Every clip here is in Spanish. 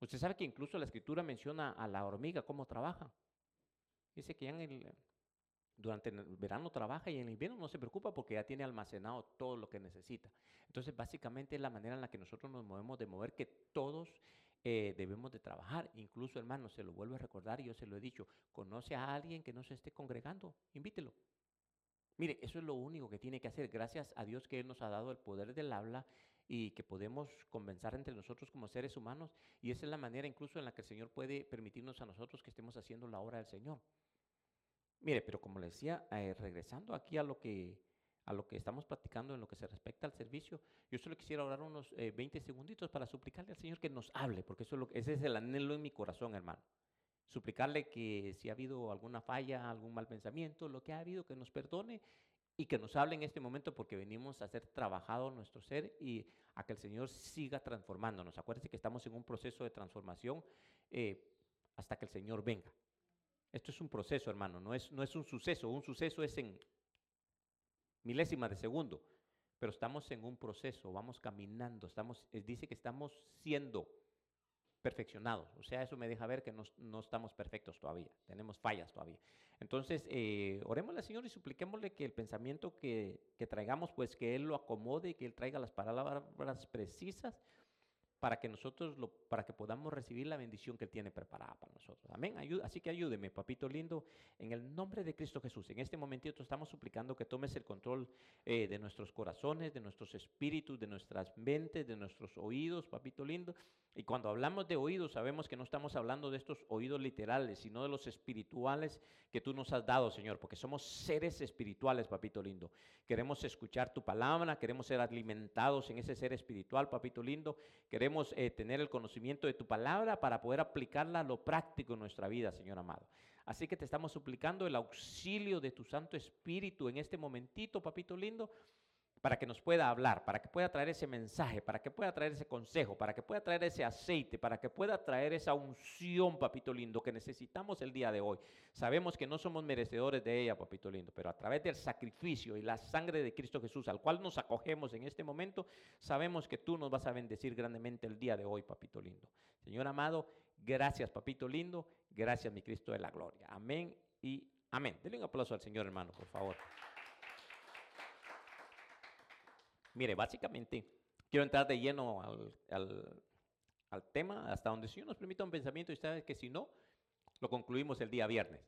Usted sabe que incluso la escritura menciona a la hormiga cómo trabaja. Dice que ya en el, durante el verano trabaja y en el invierno no se preocupa porque ya tiene almacenado todo lo que necesita. Entonces, básicamente es la manera en la que nosotros nos movemos de mover que todos eh, debemos de trabajar. Incluso, hermano, se lo vuelvo a recordar yo se lo he dicho, conoce a alguien que no se esté congregando, invítelo. Mire, eso es lo único que tiene que hacer. Gracias a Dios que Él nos ha dado el poder del habla y que podemos convencer entre nosotros como seres humanos. Y esa es la manera incluso en la que el Señor puede permitirnos a nosotros que estemos haciendo la obra del Señor. Mire, pero como le decía, eh, regresando aquí a lo que a lo que estamos platicando en lo que se respecta al servicio, yo solo quisiera orar unos 20 eh, segunditos para suplicarle al Señor que nos hable, porque eso es lo, ese es el anhelo en mi corazón, hermano. Suplicarle que si ha habido alguna falla, algún mal pensamiento, lo que ha habido, que nos perdone y que nos hable en este momento porque venimos a ser trabajado nuestro ser y a que el Señor siga transformándonos. Acuérdense que estamos en un proceso de transformación eh, hasta que el Señor venga. Esto es un proceso, hermano, no es, no es un suceso. Un suceso es en milésima de segundo, pero estamos en un proceso, vamos caminando, estamos, eh, dice que estamos siendo perfeccionados. O sea, eso me deja ver que no, estamos perfectos todavía, tenemos fallas todavía. Entonces, eh, al Señor y supliquémosle que el pensamiento que, que traigamos, pues que Él lo acomode y que Él traiga las palabras precisas para que nosotros, lo, para que podamos recibir la bendición que Él tiene preparada para nosotros. Amén. así que ayúdeme, papito lindo, en el nombre de Cristo Jesús. En este momentito estamos suplicando que tomes el control eh, de nuestros corazones, de nuestros espíritus, de nuestras mentes, de nuestros oídos, papito lindo. Y cuando hablamos de oídos, sabemos que no estamos hablando de estos oídos literales, sino de los espirituales que tú nos has dado, Señor, porque somos seres espirituales, papito lindo. Queremos escuchar tu palabra, queremos ser alimentados en ese ser espiritual, papito lindo. Queremos eh, tener el conocimiento de tu palabra para poder aplicarla a lo práctico en nuestra vida, Señor amado. Así que te estamos suplicando el auxilio de tu Santo Espíritu en este momentito, papito lindo, para que nos pueda hablar, para que pueda traer ese mensaje, para que pueda traer ese consejo, para que pueda traer ese aceite, para que pueda traer esa unción, papito lindo, que necesitamos el día de hoy. Sabemos que no somos merecedores de ella, papito lindo, pero a través del sacrificio y la sangre de Cristo Jesús, al cual nos acogemos en este momento, sabemos que tú nos vas a bendecir grandemente el día de hoy, papito lindo. Señor amado, gracias, papito lindo, gracias, mi Cristo de la gloria. Amén y amén. Denle un aplauso al Señor, hermano, por favor. Mire, básicamente quiero entrar de lleno al, tema, hasta donde si nos permita un pensamiento, y sabe que si no, lo concluimos el día viernes.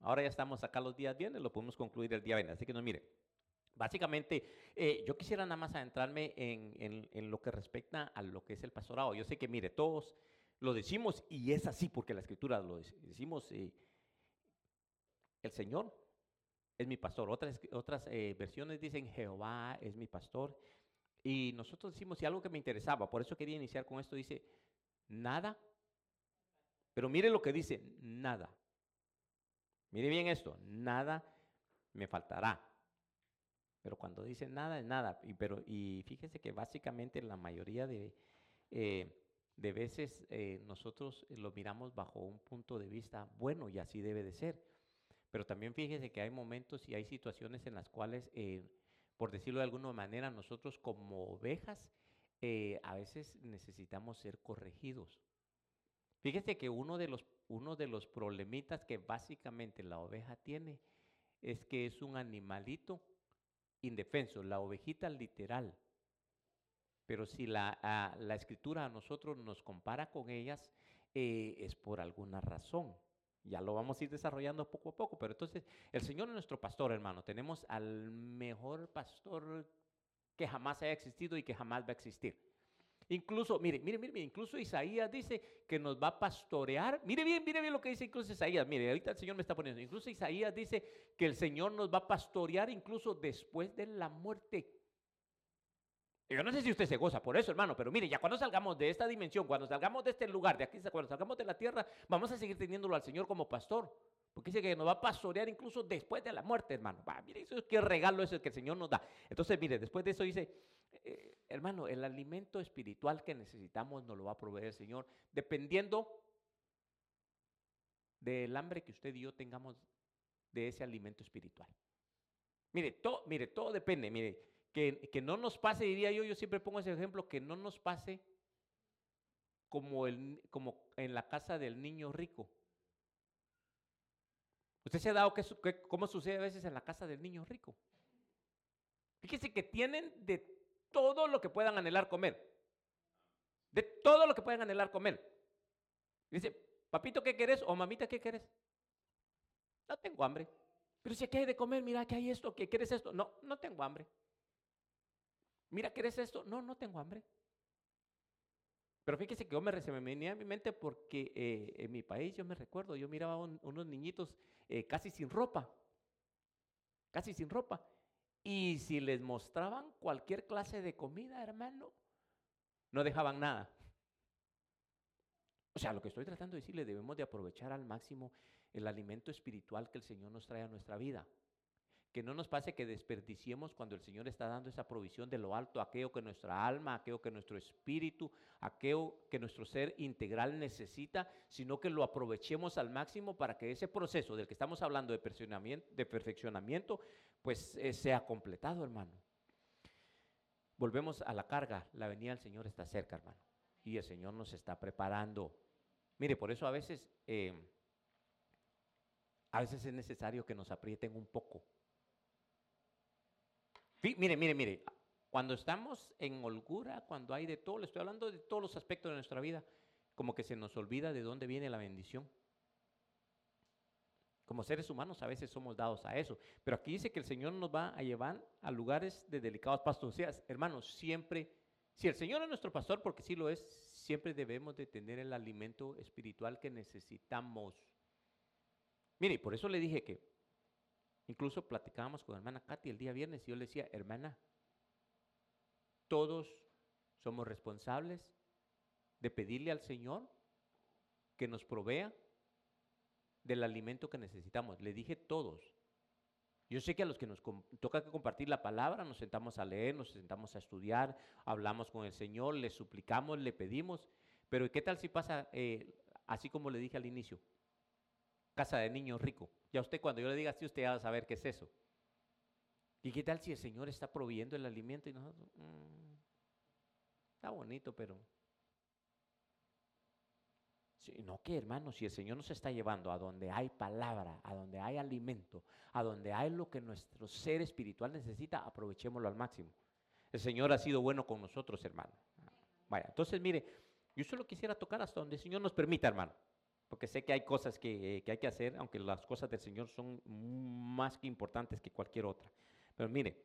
Ahora ya estamos acá los días viernes, lo podemos concluir el día viernes. Así que no, mire, básicamente eh, yo quisiera nada más adentrarme en, lo que respecta a lo que es el pastorado. Yo sé que, mire, todos lo decimos y es así porque la escritura lo decimos. Eh, el Señor es mi pastor. Otras, otras eh, versiones dicen Jehová es mi pastor. Y nosotros decimos, y algo que me interesaba, por eso quería iniciar con esto, dice, nada. Pero mire lo que dice, nada. Mire bien esto, nada me faltará. Pero cuando dice nada, es nada. Y, pero, y fíjese que básicamente la mayoría de, eh, de veces eh, nosotros lo miramos bajo un punto de vista bueno y así debe de ser. Pero también fíjese que hay momentos y hay situaciones en las cuales, eh, por decirlo de alguna manera, nosotros como ovejas eh, a veces necesitamos ser corregidos. Fíjese que uno de, los, uno de los problemitas que básicamente la oveja tiene es que es un animalito indefenso, la ovejita literal. Pero si la, ah, la escritura a nosotros nos compara con ellas, eh, es por alguna razón. Ya lo vamos a ir desarrollando poco a poco, pero entonces el Señor es nuestro pastor, hermano. Tenemos al mejor pastor que jamás haya existido y que jamás va a existir. Incluso, mire, mire, mire, incluso Isaías dice que nos va a pastorear. Mire bien, mire bien lo que dice incluso Isaías. Mire, ahorita el Señor me está poniendo. Incluso Isaías dice que el Señor nos va a pastorear incluso después de la muerte. Yo no sé si usted se goza por eso, hermano, pero mire, ya cuando salgamos de esta dimensión, cuando salgamos de este lugar, de aquí, cuando salgamos de la tierra, vamos a seguir teniéndolo al Señor como pastor. Porque dice que nos va a pastorear incluso después de la muerte, hermano. Va, mire, eso es qué regalo es el que el Señor nos da. Entonces, mire, después de eso dice, eh, hermano, el alimento espiritual que necesitamos nos lo va a proveer el Señor, dependiendo del hambre que usted y yo tengamos de ese alimento espiritual. Mire, todo, mire, todo depende. Mire, que, no nos pase, diría yo, yo siempre pongo ese ejemplo, que no nos pase como, el, como en la casa del niño rico. ¿Usted se ha dado que, cómo sucede a veces en la casa del niño rico? Fíjese que tienen de todo lo que puedan anhelar comer. De todo lo que puedan anhelar comer. Dice, papito, ¿qué querés? O mamita, ¿qué querés? No tengo hambre. Pero si aquí hay de comer, mira que hay esto, ¿qué quieres esto? No, no tengo hambre. Mira, ¿quieres esto? No, no tengo hambre. Pero fíjese que yo me, se me venía a mi mente porque eh, en mi país yo me recuerdo, yo miraba unos niñitos eh, casi sin ropa, casi sin ropa. Y si les mostraban cualquier clase de comida, hermano, no dejaban nada. O sea, lo que estoy tratando de decirle, debemos de aprovechar al máximo el alimento espiritual que el Señor nos trae a nuestra vida. Que no nos pase que desperdiciemos cuando el Señor está dando esa provisión de lo alto, aquello que nuestra alma, aquello que nuestro espíritu, aquello que nuestro ser integral necesita, sino que lo aprovechemos al máximo para que ese proceso del que estamos hablando de perfeccionamiento, pues eh, sea completado, hermano. Volvemos a la carga, la venida del Señor está cerca, hermano, y el Señor nos está preparando. Mire, por eso a veces, eh, a veces es necesario que nos aprieten un poco mire, mire, mire, cuando estamos en holgura, cuando hay de todo, le estoy hablando de todos los aspectos de nuestra vida, como que se nos olvida de dónde viene la bendición. Como seres humanos a veces somos dados a eso, pero aquí dice que el Señor nos va a llevar a lugares de delicados pastos. O sea, hermanos, siempre, si el Señor es nuestro pastor, porque sí lo es, siempre debemos de tener el alimento espiritual que necesitamos. Mire, por eso le dije que Incluso platicábamos con la hermana Katy el día viernes y yo le decía, hermana, todos somos responsables de pedirle al Señor que nos provea del alimento que necesitamos. Le dije todos. Yo sé que a los que nos toca compartir la palabra, nos sentamos a leer, nos sentamos a estudiar, hablamos con el Señor, le suplicamos, le pedimos. Pero ¿qué tal si pasa, eh, así como le dije al inicio, casa de niño rico? Ya usted cuando yo le diga así, usted va a saber qué es eso. ¿Y qué tal si el Señor está proveyendo el alimento y nosotros, mm, está bonito, pero... no que hermano, si el Señor nos está llevando a donde hay palabra, a donde hay alimento, a donde hay lo que nuestro ser espiritual necesita, aprovechémoslo al máximo. El Señor ha sido bueno con nosotros, hermano. Vaya, entonces mire, yo solo quisiera tocar hasta donde el Señor nos permita, hermano porque sé que hay cosas que, hay que hacer, aunque las cosas del Señor son más importantes que cualquier otra. Pero mire,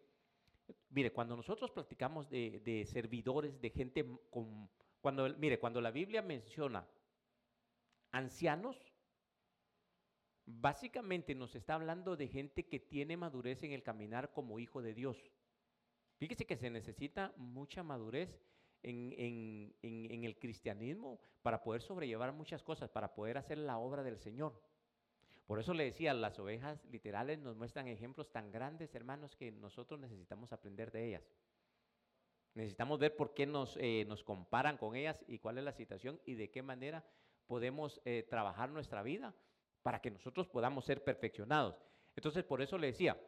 mire, cuando nosotros platicamos de, servidores, de gente con, cuando, mire, cuando la Biblia menciona ancianos, básicamente nos está hablando de gente que tiene madurez en el caminar como hijo de Dios. Fíjese que se necesita mucha madurez en, el cristianismo para poder sobrellevar muchas cosas, para poder hacer la obra del Señor. Por eso le decía, las ovejas literales nos muestran ejemplos tan grandes, hermanos, que nosotros necesitamos aprender de ellas. Necesitamos ver por qué nos, eh, nos comparan con ellas y cuál es la situación y de qué manera podemos eh, trabajar nuestra vida para que nosotros podamos ser perfeccionados. Entonces, por eso le decía,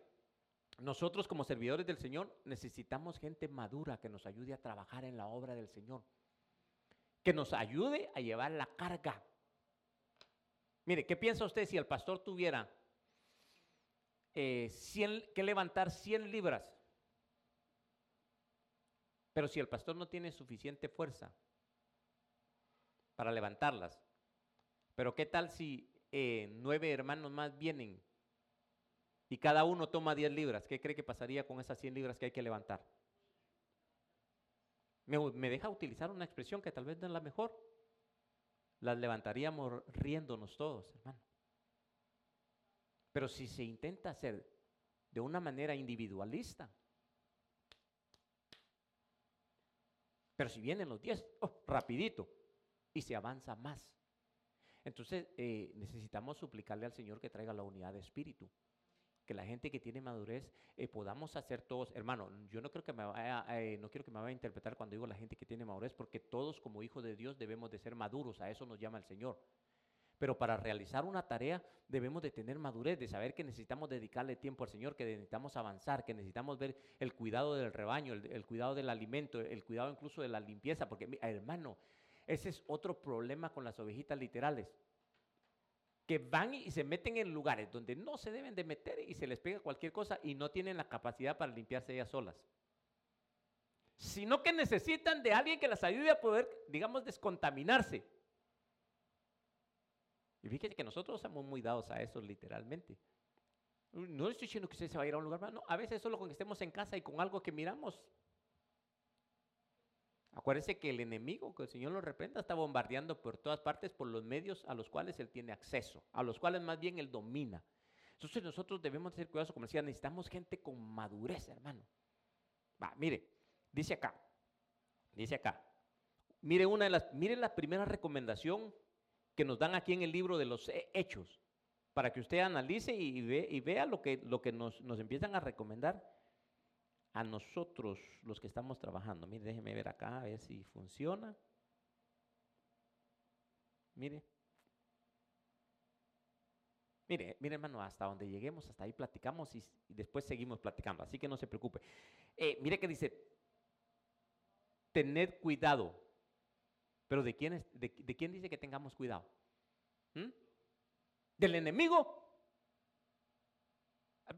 nosotros como servidores del Señor necesitamos gente madura que nos ayude a trabajar en la obra del Señor, que nos ayude a llevar la carga. Mire, ¿qué piensa usted si el pastor tuviera eh, que levantar 100 libras? Pero si el pastor no tiene suficiente fuerza para levantarlas, pero ¿qué tal si eh, nueve hermanos más vienen y cada uno toma 10 libras, ¿qué cree que pasaría con esas 100 libras que hay que levantar? Me, deja utilizar una expresión que tal vez no es la mejor. Las levantaríamos riéndonos todos, hermano. Pero si se intenta hacer de una manera individualista, pero si vienen los 10, rapidito, y se avanza más. Entonces eh, necesitamos suplicarle al Señor que traiga la unidad de espíritu que la gente que tiene madurez eh, podamos hacer todos, hermano, yo no creo que me vaya, eh, no quiero que me vaya a interpretar cuando digo la gente que tiene madurez, porque todos como hijos de Dios debemos de ser maduros, a eso nos llama el Señor. Pero para realizar una tarea debemos de tener madurez, de saber que necesitamos dedicarle tiempo al Señor, que necesitamos avanzar, que necesitamos ver el cuidado del rebaño, el, el cuidado del alimento, el cuidado incluso de la limpieza, porque hermano, ese es otro problema con las ovejitas literales. Que van y se meten en lugares donde no se deben de meter y se les pega cualquier cosa y no tienen la capacidad para limpiarse ellas solas. Sino que necesitan de alguien que las ayude a poder, digamos, descontaminarse. Y fíjense que nosotros somos muy dados a eso literalmente. No estoy diciendo que usted se va a ir a un lugar, no, a veces solo con que estemos en casa y con algo que miramos. Acuérdese que el enemigo, que el Señor lo reprenda, está bombardeando por todas partes por los medios a los cuales él tiene acceso, a los cuales más bien él domina. Entonces nosotros debemos ser cuidadosos, como decía, necesitamos gente con madurez, hermano. Va, mire, dice acá, dice acá, mire una de las, mire la primera recomendación que nos dan aquí en el libro de los hechos para que usted analice y, ve, y vea lo que, lo que nos, nos, empiezan a recomendar a nosotros los que estamos trabajando. Mire, déjeme ver acá, a ver si funciona. Mire. Mire, mire hermano, hasta donde lleguemos, hasta ahí platicamos y, después seguimos platicando, así que no se preocupe. Eh, mire que dice, tener cuidado. Pero ¿de quién, es, de, quién dice que tengamos cuidado? ¿Mm? del enemigo.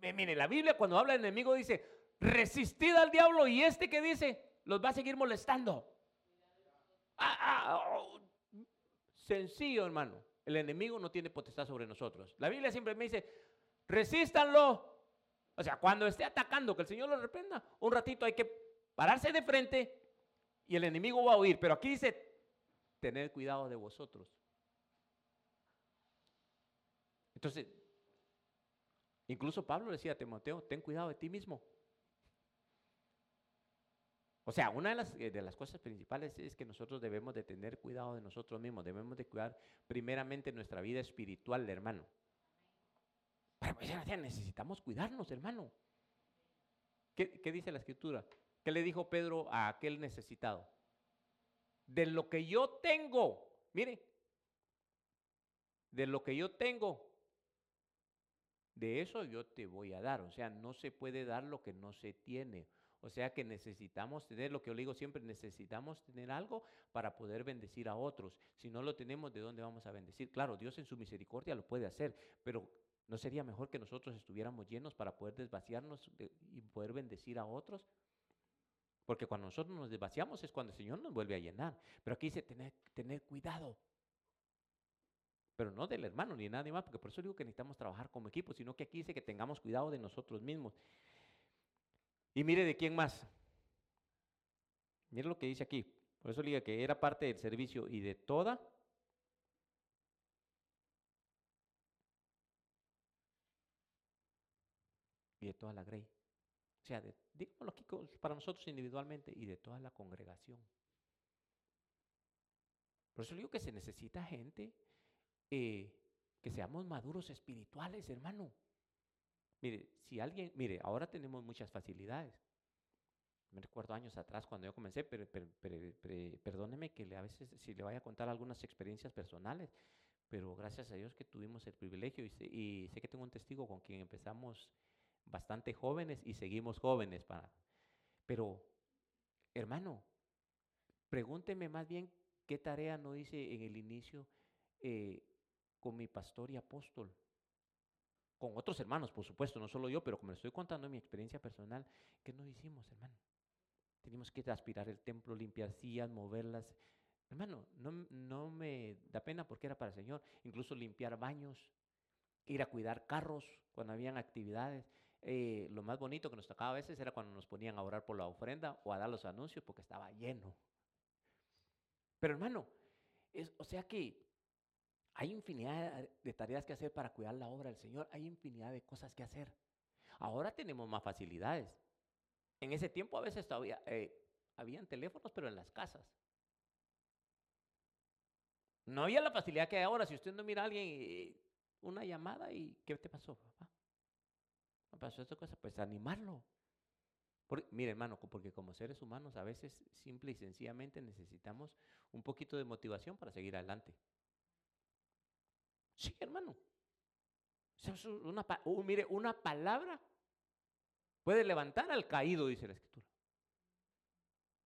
Mire, la Biblia cuando habla del enemigo dice, resistid al diablo y este que dice, los va a seguir molestando. Ah, ah, oh, sencillo, hermano. El enemigo no tiene potestad sobre nosotros. La Biblia siempre me dice, resístanlo. O sea, cuando esté atacando, que el Señor lo reprenda, un ratito hay que pararse de frente y el enemigo va a huir. Pero aquí dice, tener cuidado de vosotros. Entonces, incluso Pablo decía a Timoteo, ten cuidado de ti mismo. O sea, una de las, eh, de las, cosas principales es que nosotros debemos de tener cuidado de nosotros mismos, debemos de cuidar primeramente nuestra vida espiritual, hermano. Pero necesitamos cuidarnos, hermano. ¿Qué, ¿Qué dice la escritura? ¿Qué le dijo Pedro a aquel necesitado? De lo que yo tengo, mire, de lo que yo tengo, de eso yo te voy a dar. O sea, no se puede dar lo que no se tiene. O sea que necesitamos tener, lo que yo digo siempre, necesitamos tener algo para poder bendecir a otros. Si no lo tenemos, ¿de dónde vamos a bendecir? Claro, Dios en su misericordia lo puede hacer, pero ¿no sería mejor que nosotros estuviéramos llenos para poder desvaciarnos y poder bendecir a otros? Porque cuando nosotros nos desvaciamos es cuando el Señor nos vuelve a llenar. Pero aquí dice tener, tener cuidado pero no del hermano ni nadie más, porque por eso digo que necesitamos trabajar como equipo, sino que aquí dice que tengamos cuidado de nosotros mismos. Y mire de quién más. Mire lo que dice aquí. Por eso diga que era parte del servicio y de toda y de toda la grey. O sea, digámoslo aquí para nosotros individualmente y de toda la congregación. Por eso digo que se necesita gente eh, que seamos maduros espirituales, hermano. Mire, si alguien, mire, ahora tenemos muchas facilidades. Me recuerdo años atrás cuando yo comencé, pero, perdóneme que a veces si le vaya a contar algunas experiencias personales, pero gracias a Dios que tuvimos el privilegio y sé, y sé que tengo un testigo con quien empezamos bastante jóvenes y seguimos jóvenes para. Pero, hermano, pregúnteme más bien qué tarea no hice en el inicio eh, con mi pastor y apóstol. Con otros hermanos, por supuesto, no solo yo, pero como les estoy contando mi experiencia personal, ¿qué no hicimos, hermano? Teníamos que aspirar el templo, limpiar sillas, moverlas. Hermano, no, no me da pena porque era para el Señor. Incluso limpiar baños, ir a cuidar carros cuando habían actividades. Eh, lo más bonito que nos tocaba a veces era cuando nos ponían a orar por la ofrenda o a dar los anuncios porque estaba lleno. Pero hermano, es, o sea que hay infinidad de tareas que hacer para cuidar la obra del Señor. Hay infinidad de cosas que hacer. Ahora tenemos más facilidades. En ese tiempo a veces todavía eh, habían teléfonos, pero en las casas. No había la facilidad que hay ahora. Si usted no mira a alguien, una llamada y ¿qué te pasó, papá? ¿Me pasó esta cosa? Pues animarlo. mire, hermano, porque como seres humanos a veces simple y sencillamente necesitamos un poquito de motivación para seguir adelante. Sí, hermano. Una, uh, mire, una palabra puede levantar al caído, dice la escritura.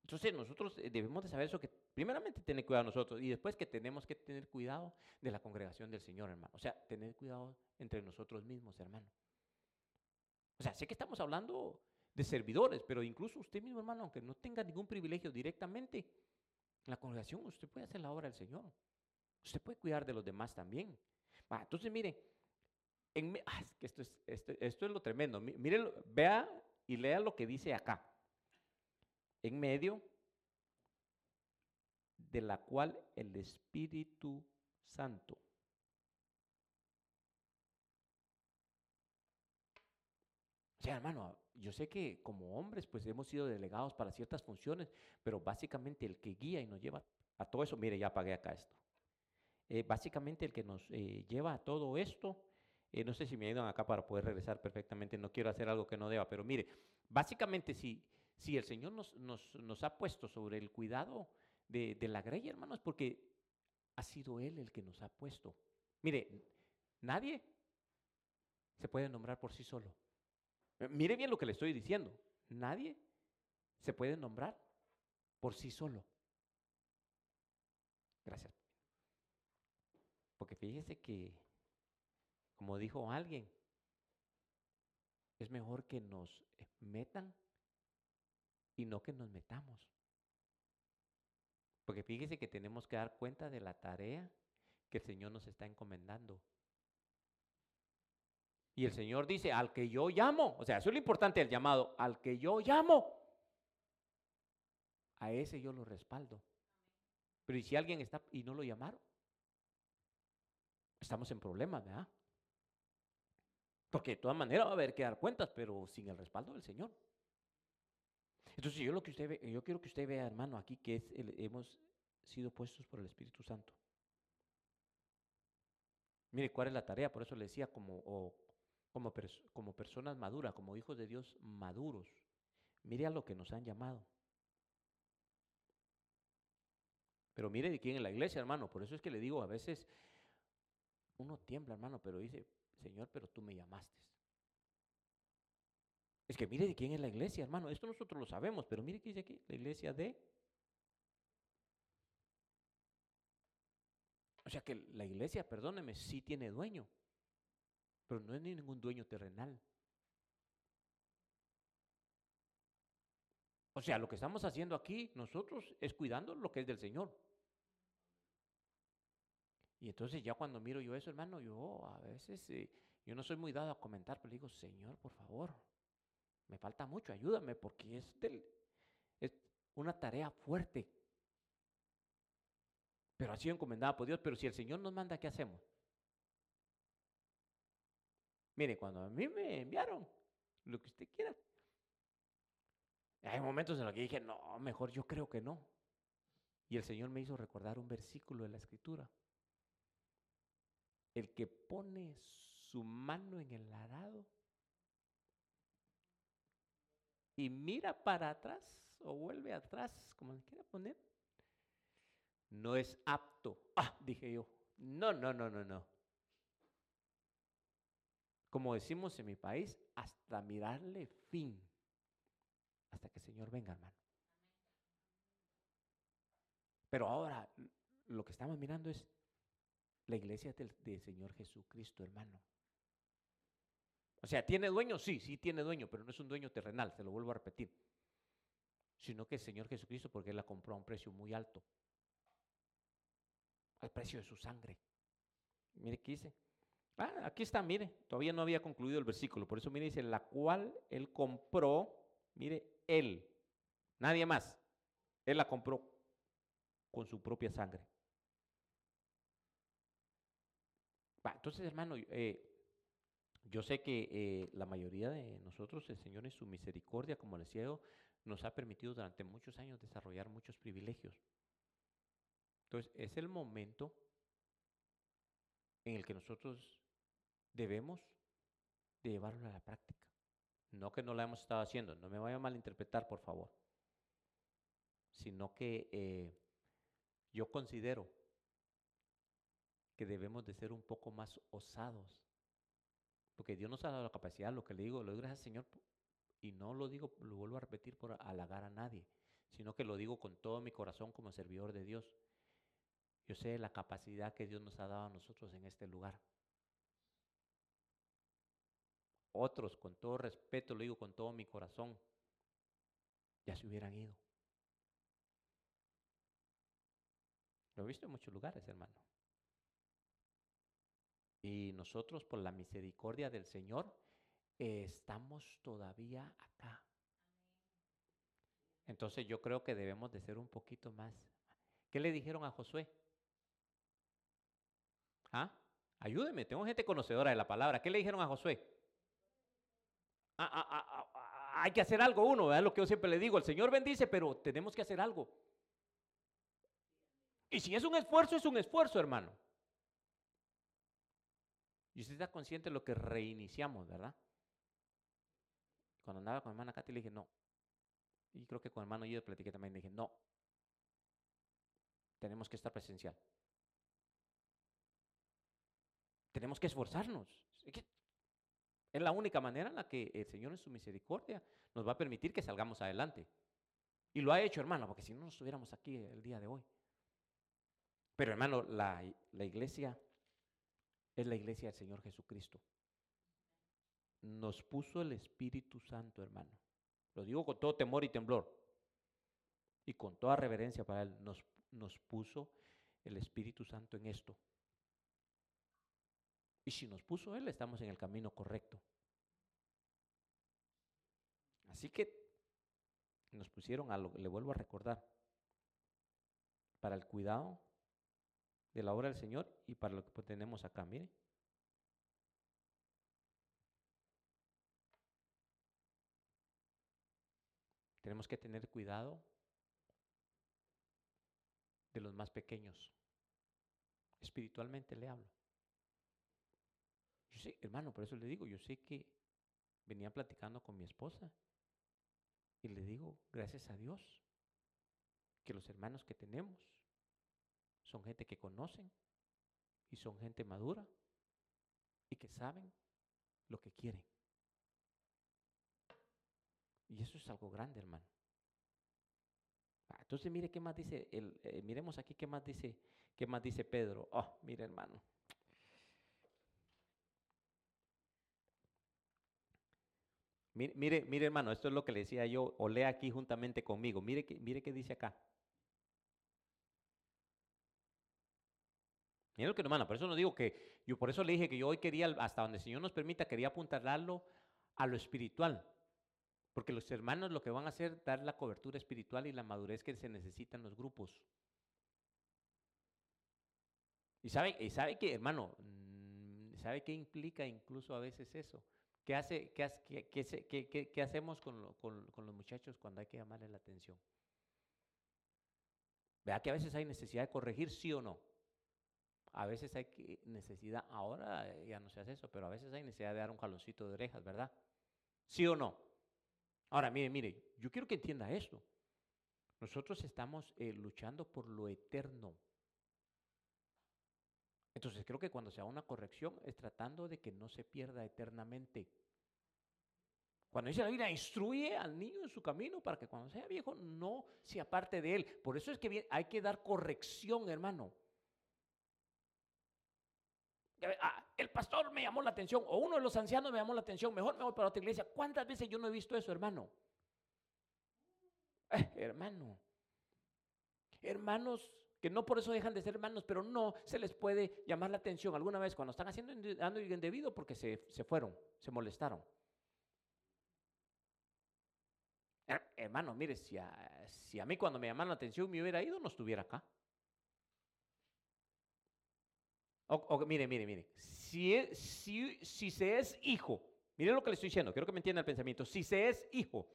Entonces nosotros eh, debemos de saber eso, que Primeramente, tener cuidado de nosotros y después que tenemos que tener cuidado de la congregación del Señor, hermano. O sea, tener cuidado entre nosotros mismos, hermano. O sea, sé que estamos hablando de servidores, pero incluso usted mismo, hermano, aunque no tenga ningún privilegio directamente, en la congregación usted puede hacer la obra del Señor. Usted puede cuidar de los demás también. Entonces, mire, ah, esto, es, esto, es lo tremendo. Mire, vea y lea lo que dice acá. En medio de la cual el Espíritu Santo O sea, hermano, yo sé que como hombres pues hemos sido delegados para ciertas funciones, pero básicamente el que guía y nos lleva a todo eso, mire, ya apagué acá esto. Eh, básicamente el que nos eh, lleva a todo esto, eh, no sé si me ayudan acá para poder regresar perfectamente, no quiero hacer algo que no deba, pero mire, básicamente si, si el Señor nos, nos, nos ha puesto sobre el cuidado de, la grey, hermanos, porque ha sido Él el que nos ha puesto. Mire, nadie se puede nombrar por sí solo. Mire bien lo que le estoy diciendo. Nadie se puede nombrar por sí solo. Gracias. Porque fíjese que, como dijo alguien, es mejor que nos metan y no que nos metamos. Porque fíjese que tenemos que dar cuenta de la tarea que el Señor nos está encomendando. Y el Señor dice, al que yo llamo, o sea, eso es lo importante del llamado, al que yo llamo, a ese yo lo respaldo. Pero ¿y si alguien está y no lo llamaron? Estamos en problemas, ¿verdad? Porque de todas maneras va a haber que dar cuentas, pero sin el respaldo del Señor. Entonces yo lo que usted ve, yo quiero que usted vea, hermano, aquí que es hemos sido puestos por el Espíritu Santo. Mire cuál es la tarea, por eso le decía como, como, como personas maduras, como hijos de Dios maduros. Mire a lo que nos han llamado. Pero mire de quién en la iglesia, hermano. Por eso es que le digo, a veces uno tiembla, hermano, pero dice, Señor, pero tú me llamaste. Es que mire de quién es la iglesia, hermano. Esto nosotros lo sabemos, pero mire qué dice aquí, la iglesia de... O sea que la iglesia, perdóneme, sí tiene dueño, pero no es ningún dueño terrenal. O sea, lo que estamos haciendo aquí nosotros es cuidando lo que es del Señor. Y entonces ya cuando miro yo eso, hermano, yo a veces, eh, yo no soy muy dado a comentar, pero digo, Señor, por favor, me falta mucho, ayúdame, porque es, es una tarea fuerte. Pero ha sido encomendada por Dios, pero si el Señor nos manda, ¿qué hacemos? Mire, cuando a mí me enviaron, lo que usted quiera, hay momentos en los que dije, no, mejor yo creo que no. Y el Señor me hizo recordar un versículo de la Escritura. El que pone su mano en el arado y mira para atrás o vuelve atrás, como le quiera poner, no es apto. Ah, dije yo, no, no, no, no, no. Como decimos en mi país, hasta mirarle fin, hasta que el Señor venga, hermano. Pero ahora lo que estamos mirando es la iglesia del, del Señor Jesucristo, hermano. O sea, ¿tiene dueño? Sí, sí tiene dueño, pero no es un dueño terrenal, se lo vuelvo a repetir. Sino que el Señor Jesucristo, porque Él la compró a un precio muy alto. Al precio de su sangre. Mire qué dice. Ah, aquí está, mire, todavía no había concluido el versículo, por eso mire, dice, la cual Él compró, mire, Él, nadie más. Él la compró con su propia sangre. Entonces, hermano, eh, yo sé que eh, la mayoría de nosotros, el Señor en su misericordia, como les decía nos ha permitido durante muchos años desarrollar muchos privilegios. Entonces, es el momento en el que nosotros debemos de llevarlo a la práctica. No que no lo hemos estado haciendo, no me vaya a malinterpretar, por favor. Sino que eh, yo considero que debemos de ser un poco más osados porque Dios nos ha dado la capacidad, lo que le digo, lo digo gracias Señor, y no lo digo, lo vuelvo a repetir por halagar a nadie, sino que lo digo con todo mi corazón como servidor de Dios. Yo sé la capacidad que Dios nos ha dado a nosotros en este lugar. Otros, con todo respeto, lo digo con todo mi corazón, ya se hubieran ido. Lo he visto en muchos lugares, hermano. Y nosotros, por la misericordia del Señor, estamos todavía acá. Entonces yo creo que debemos de ser un poquito más. ¿Qué le dijeron a Josué? ¿Ah? Ayúdeme, tengo gente conocedora de la palabra. ¿Qué le dijeron a Josué? Ah, ah, ah, hay que hacer algo uno, ¿verdad? Lo que yo siempre le digo, el Señor bendice, pero tenemos que hacer algo. Y si es un esfuerzo, es un esfuerzo, hermano. Y usted está consciente de lo que reiniciamos, ¿verdad? Cuando andaba con hermana Katy le dije, no. Y creo que con hermano yo platiqué también, le dije, no. Tenemos que estar presencial. Tenemos que esforzarnos. Es la única manera en la que el Señor en su misericordia nos va a permitir que salgamos adelante. Y lo ha hecho, hermano, porque si no, no estuviéramos aquí el día de hoy. Pero, hermano, la, la iglesia es la iglesia del Señor Jesucristo nos puso el Espíritu Santo, hermano. Lo digo con todo temor y temblor. Y con toda reverencia para Él, nos, nos puso el Espíritu Santo en esto. Y si nos puso Él, estamos en el camino correcto. Así que nos pusieron a le vuelvo a recordar, para el cuidado de la obra del Señor y para lo que tenemos acá. Mire, Tenemos que tener cuidado de los más pequeños. Espiritualmente le hablo. Yo sé, hermano, por eso le digo, yo sé que venía platicando con mi esposa y le digo, gracias a Dios, que los hermanos que tenemos son gente que conocen y son gente madura y que saben lo que quieren. Y eso es algo grande, hermano. Ah, entonces mire qué más dice, el, eh, miremos aquí qué más dice, qué más dice Pedro. Oh, mire hermano. Mire, mire, mire, hermano, esto es lo que le decía yo, o lea aquí juntamente conmigo. Mire, mire qué dice acá. Mire lo que hermano, por eso no digo que, yo por eso le dije que yo hoy quería, hasta donde el Señor nos permita, quería apuntarlo a lo espiritual. Porque los hermanos lo que van a hacer es dar la cobertura espiritual y la madurez que se necesita en los grupos. Y sabe, y sabe que, hermano, mm, ¿sabe qué implica incluso a veces eso? ¿Qué, hace, qué, qué, qué hacemos con, con, los muchachos cuando hay que llamarles la atención? Vea que a veces hay necesidad de corregir, sí o no. A veces hay necesidad, ahora ya no se hace eso, pero a veces hay necesidad de dar un jaloncito de orejas, ¿verdad? ¿Sí o no? Ahora, mire, mire, yo quiero que entienda esto. Nosotros estamos eh, luchando por lo eterno. Entonces creo que cuando se haga una corrección es tratando de que no se pierda eternamente. Cuando dice la Biblia, instruye al niño en su camino para que cuando sea viejo no se aparte de él. Por eso es que hay que dar corrección, hermano. Ah, el pastor me llamó la atención, o uno de los ancianos me llamó la atención, mejor me voy para otra iglesia. ¿Cuántas veces yo no he visto eso, hermano? Eh, hermano. Hermanos que no por eso dejan de ser hermanos, pero no se les puede llamar la atención alguna vez cuando están haciendo algo indebido porque se, se fueron, se molestaron. Hermano, mire, si si a mí cuando me llamaron la atención me hubiera ido, no estuviera acá. Mire, mire, mire. Si, si se es hijo, mire lo que le estoy diciendo, quiero que me entienda el pensamiento. Si se es hijo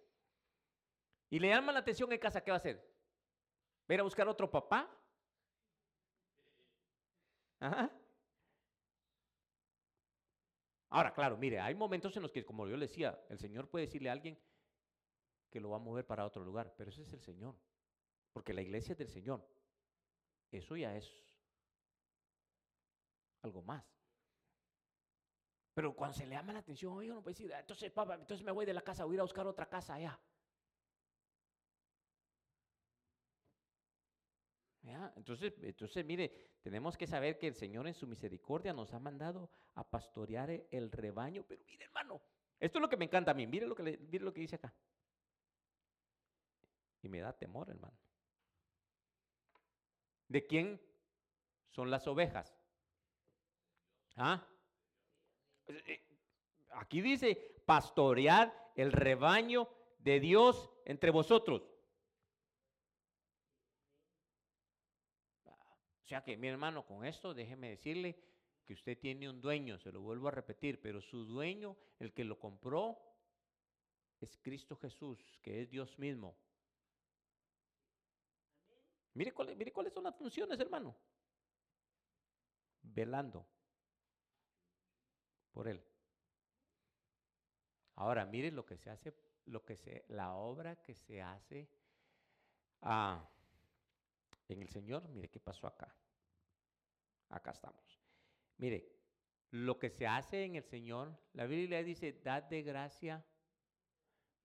y le llama la atención en casa, ¿qué va a hacer? ¿Va a ir a buscar otro papá? Ahora, claro, mire, hay momentos en los que, como yo le decía, el Señor puede decirle a alguien que lo va a mover para otro lugar, pero ese es el Señor, porque la iglesia es del Señor. Eso ya es algo más. Pero cuando se le llama la atención, oye, uno puede decir, entonces, papá, entonces me voy de la casa, voy a ir a buscar otra casa allá. Entonces, entonces, mire, tenemos que saber que el Señor en su misericordia nos ha mandado a pastorear el rebaño. Pero mire, hermano, esto es lo que me encanta a mí. Mire lo que, mire lo que dice acá. Y me da temor, hermano. ¿De quién son las ovejas? ¿Ah? Eh, eh, aquí dice, pastorear el rebaño de Dios entre vosotros. O sea que mi hermano, con esto déjeme decirle que usted tiene un dueño, se lo vuelvo a repetir, pero su dueño, el que lo compró, es Cristo Jesús, que es Dios mismo. Mire, mire cuáles son las funciones, hermano. Velando por él. Ahora, mire lo que se hace, lo que se, la obra que se hace ah, en el Señor. Mire qué pasó acá. Acá estamos. Mire, lo que se hace en el Señor, la Biblia dice, dad de gracia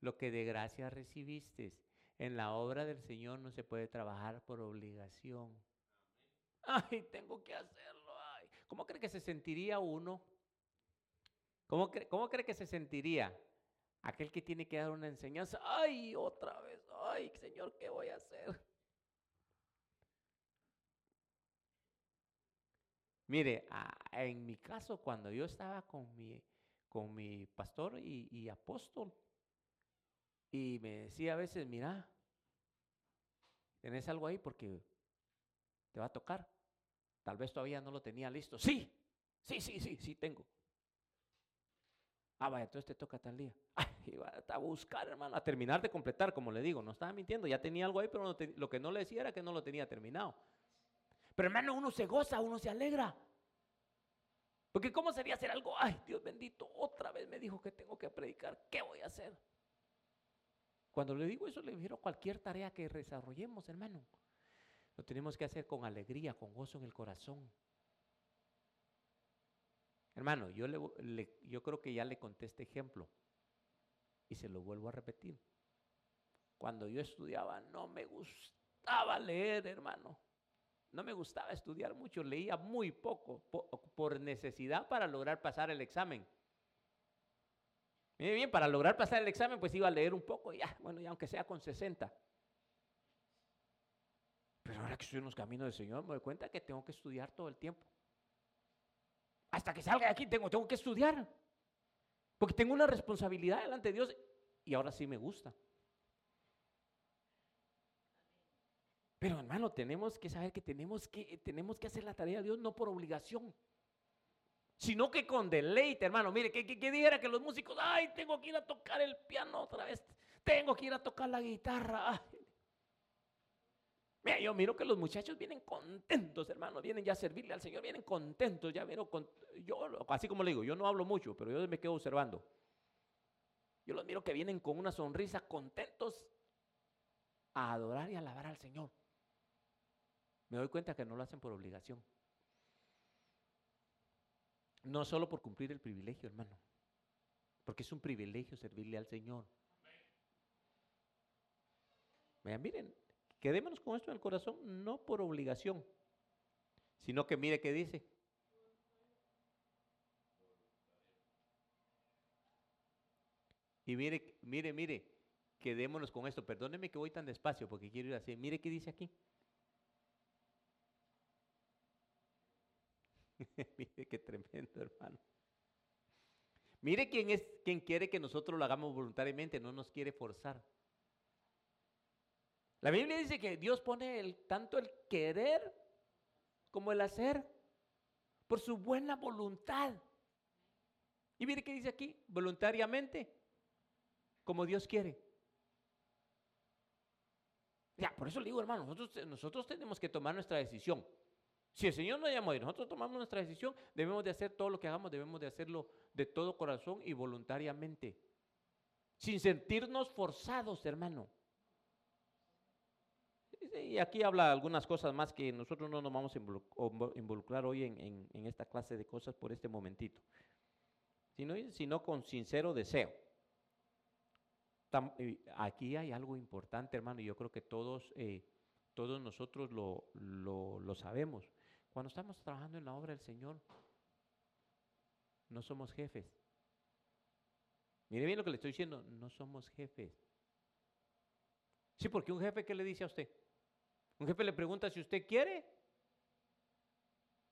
lo que de gracia recibiste. En la obra del Señor no se puede trabajar por obligación. Ay, tengo que hacerlo. Ay. ¿Cómo cree que se sentiría uno? ¿Cómo, ¿Cómo cree que se sentiría aquel que tiene que dar una enseñanza? Ay, otra vez. Ay, Señor, ¿qué voy a hacer? Mire, en mi caso, cuando yo estaba con mi, con mi pastor y, apóstol, y me decía a veces, mira, ¿tenés algo ahí? Porque te va a tocar. Tal vez todavía no lo tenía listo. Sí, sí, sí, sí, sí tengo. Ah, vaya, entonces te toca tal día. Ay, iba a buscar, hermano, a terminar de completar, como le digo. No estaba mintiendo, ya tenía algo ahí, pero lo que no le decía era que no lo tenía terminado. Pero hermano, uno se goza, uno se alegra. Porque ¿cómo sería hacer algo? Ay, Dios bendito, otra vez me dijo que tengo que predicar. ¿Qué voy a hacer? Cuando le digo eso, le a cualquier tarea que desarrollemos, hermano. Lo tenemos que hacer con alegría, con gozo en el corazón. Hermano, yo, le, yo creo que ya le conté este ejemplo y se lo vuelvo a repetir. Cuando yo estudiaba no me gustaba leer, hermano. No me gustaba estudiar mucho, leía muy poco por, necesidad para lograr pasar el examen. Mire bien, para lograr pasar el examen pues iba a leer un poco, ya, bueno, ya aunque sea con 60. Pero ahora que estoy en los caminos del Señor me doy cuenta que tengo que estudiar todo el tiempo. Hasta que salga de aquí tengo, tengo que estudiar. Porque tengo una responsabilidad delante de Dios y ahora sí me gusta. Pero hermano, tenemos que saber que tenemos que, tenemos que hacer la tarea de Dios no por obligación, sino que con deleite, hermano. Mire, que, que, dijera que los músicos, ay, tengo que ir a tocar el piano otra vez, tengo que ir a tocar la guitarra. Mira, yo miro que los muchachos vienen contentos, hermano, vienen ya a servirle al Señor, vienen contentos, ya miro, con, yo, así como le digo, yo no hablo mucho, pero yo me quedo observando. Yo los miro que vienen con una sonrisa contentos a adorar y alabar al Señor. Me doy cuenta que no lo hacen por obligación. No solo por cumplir el privilegio, hermano. Porque es un privilegio servirle al Señor. Vean, miren, quedémonos con esto en el corazón, no por obligación, sino que mire qué dice. Y mire, mire, mire, quedémonos con esto. Perdóneme que voy tan despacio porque quiero ir así. Mire qué dice aquí. Mire qué tremendo, hermano. Mire quién es quien quiere que nosotros lo hagamos voluntariamente, no nos quiere forzar. La Biblia dice que Dios pone el, tanto el querer como el hacer por su buena voluntad. Y mire qué dice aquí, voluntariamente, como Dios quiere. Ya, por eso le digo, hermano, nosotros, tenemos que tomar nuestra decisión. Si el Señor nos llamó y nosotros tomamos nuestra decisión, debemos de hacer todo lo que hagamos, debemos de hacerlo de todo corazón y voluntariamente. Sin sentirnos forzados, hermano. Y aquí habla algunas cosas más que nosotros no nos vamos a involucrar hoy en, esta clase de cosas por este momentito, sino, con sincero deseo. Aquí hay algo importante, hermano, y yo creo que todos, eh, nosotros lo, lo sabemos. Cuando estamos trabajando en la obra del Señor, no somos jefes. Mire bien lo que le estoy diciendo, no somos jefes. Sí, porque un jefe, ¿qué le dice a usted? Un jefe le pregunta si usted quiere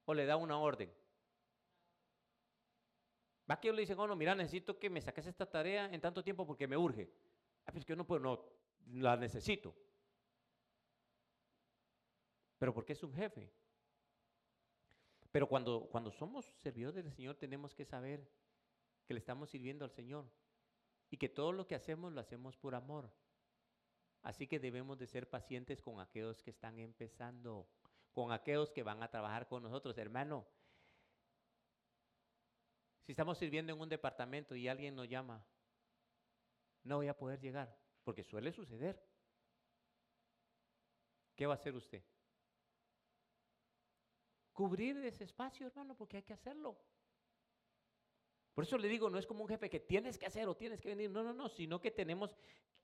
o le da una orden. Va que le dice, bueno, mira, necesito que me saques esta tarea en tanto tiempo porque me urge. Ah, pues que yo no puedo, no, la necesito. Pero porque es un jefe. Pero cuando, cuando somos servidores del Señor tenemos que saber que le estamos sirviendo al Señor y que todo lo que hacemos lo hacemos por amor. Así que debemos de ser pacientes con aquellos que están empezando, con aquellos que van a trabajar con nosotros. Hermano, si estamos sirviendo en un departamento y alguien nos llama, no voy a poder llegar, porque suele suceder. ¿Qué va a hacer usted? cubrir ese espacio, hermano, porque hay que hacerlo. Por eso le digo, no es como un jefe que tienes que hacer o tienes que venir, no, no, no, sino que tenemos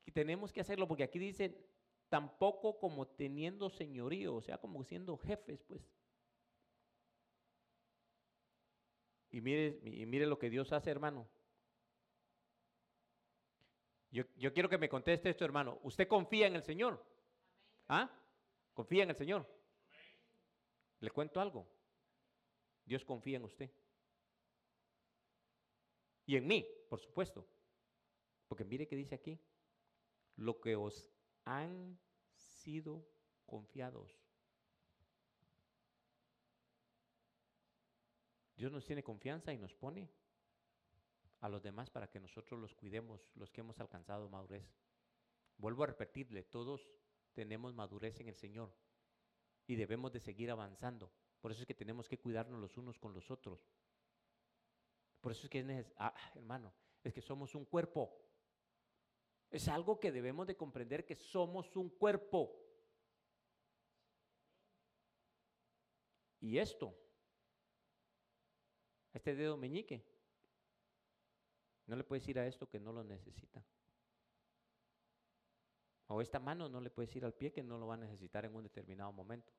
que, tenemos que hacerlo, porque aquí dice, tampoco como teniendo señorío, o sea, como siendo jefes, pues. Y mire, y mire lo que Dios hace, hermano. Yo, yo quiero que me conteste esto, hermano. ¿Usted confía en el Señor? ¿Ah? ¿Confía en el Señor? Le cuento algo. Dios confía en usted. Y en mí, por supuesto. Porque mire que dice aquí, lo que os han sido confiados. Dios nos tiene confianza y nos pone a los demás para que nosotros los cuidemos, los que hemos alcanzado madurez. Vuelvo a repetirle, todos tenemos madurez en el Señor y debemos de seguir avanzando. Por eso es que tenemos que cuidarnos los unos con los otros. Por eso es que es ah, hermano, es que somos un cuerpo. Es algo que debemos de comprender que somos un cuerpo. Y esto, este dedo meñique, no le puedes ir a esto que no lo necesita. O esta mano no le puedes ir al pie que no lo va a necesitar en un determinado momento.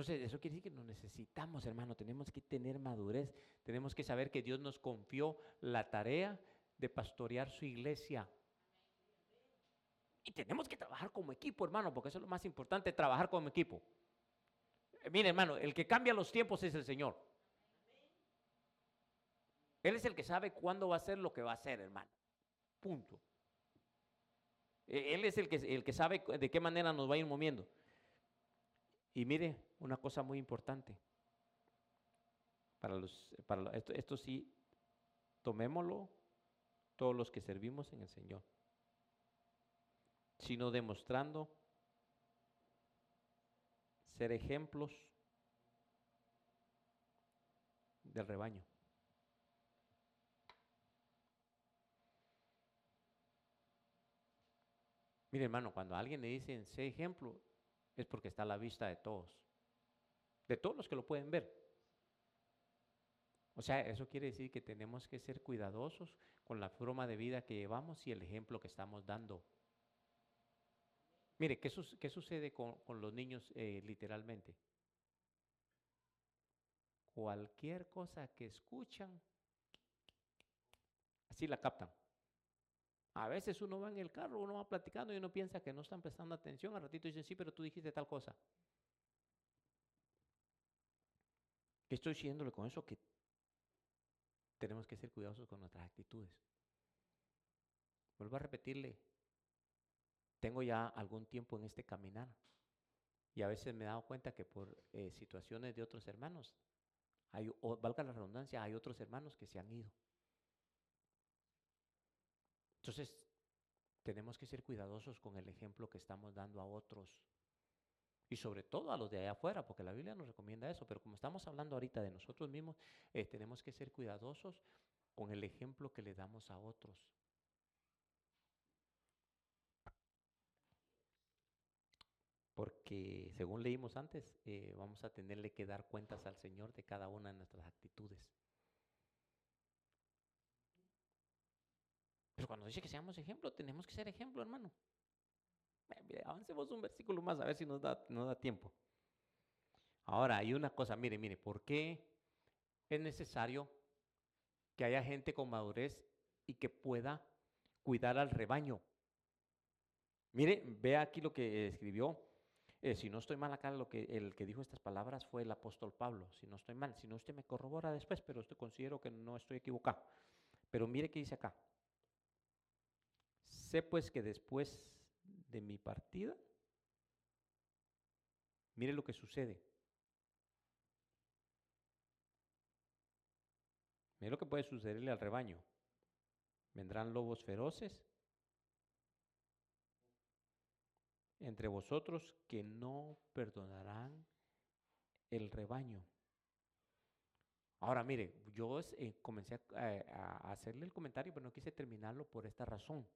Entonces, eso quiere decir que nos necesitamos, hermano, tenemos que tener madurez, tenemos que saber que Dios nos confió la tarea de pastorear su iglesia. Y tenemos que trabajar como equipo, hermano, porque eso es lo más importante, trabajar como equipo. Eh, mire, hermano, el que cambia los tiempos es el Señor. Él es el que sabe cuándo va a ser lo que va a hacer, hermano. Punto. E, él es el que, el que sabe de qué manera nos va a ir moviendo. Y mire, una cosa muy importante. Para los, para esto, esto sí, tomémoslo todos los que servimos en el Señor, sino demostrando ser ejemplos del rebaño. Mire, hermano, cuando alguien le dice, sé ejemplo, es porque está a la vista de todos, de todos los que lo pueden ver. O sea, eso quiere decir que tenemos que ser cuidadosos con la forma de vida que llevamos y el ejemplo que estamos dando. Mire, ¿qué, sucede con, los niños eh, literalmente? Cualquier cosa que escuchan, así la captan. A veces uno va en el carro, uno va platicando y uno piensa que no están prestando atención. Al ratito dicen, sí, pero tú dijiste tal cosa. ¿Qué estoy diciéndole con eso? Que tenemos que ser cuidadosos con nuestras actitudes. Vuelvo a repetirle, tengo ya algún tiempo en este caminar y a veces me he dado cuenta que por eh, situaciones de otros hermanos, hay, valga la redundancia, hay otros hermanos que se han ido. Entonces, tenemos que ser cuidadosos con el ejemplo que estamos dando a otros. Y sobre todo a los de allá afuera, porque la Biblia nos recomienda eso. Pero como estamos hablando ahorita de nosotros mismos, eh, tenemos que ser cuidadosos con el ejemplo que le damos a otros. Porque según leímos antes, eh, vamos a tenerle que dar cuentas al Señor de cada una de nuestras actitudes. Pero cuando dice que seamos ejemplo, tenemos que ser ejemplo, hermano. Avancemos un versículo más a ver si nos da, nos da tiempo. Ahora, hay una cosa, mire, mire, ¿por qué es necesario que haya gente con madurez y que pueda cuidar al rebaño? Mire, vea aquí lo que escribió. Eh, si no estoy mal acá, lo que, el que dijo estas palabras fue el apóstol Pablo. Si no estoy mal, si no usted me corrobora después, pero estoy, considero que no estoy equivocado. Pero mire qué dice acá. Sé pues que después de mi partida, mire lo que sucede. Mire lo que puede sucederle al rebaño. Vendrán lobos feroces entre vosotros que no perdonarán el rebaño. Ahora, mire, yo eh, comencé a, hacerle el comentario, pero no quise terminarlo por esta razón.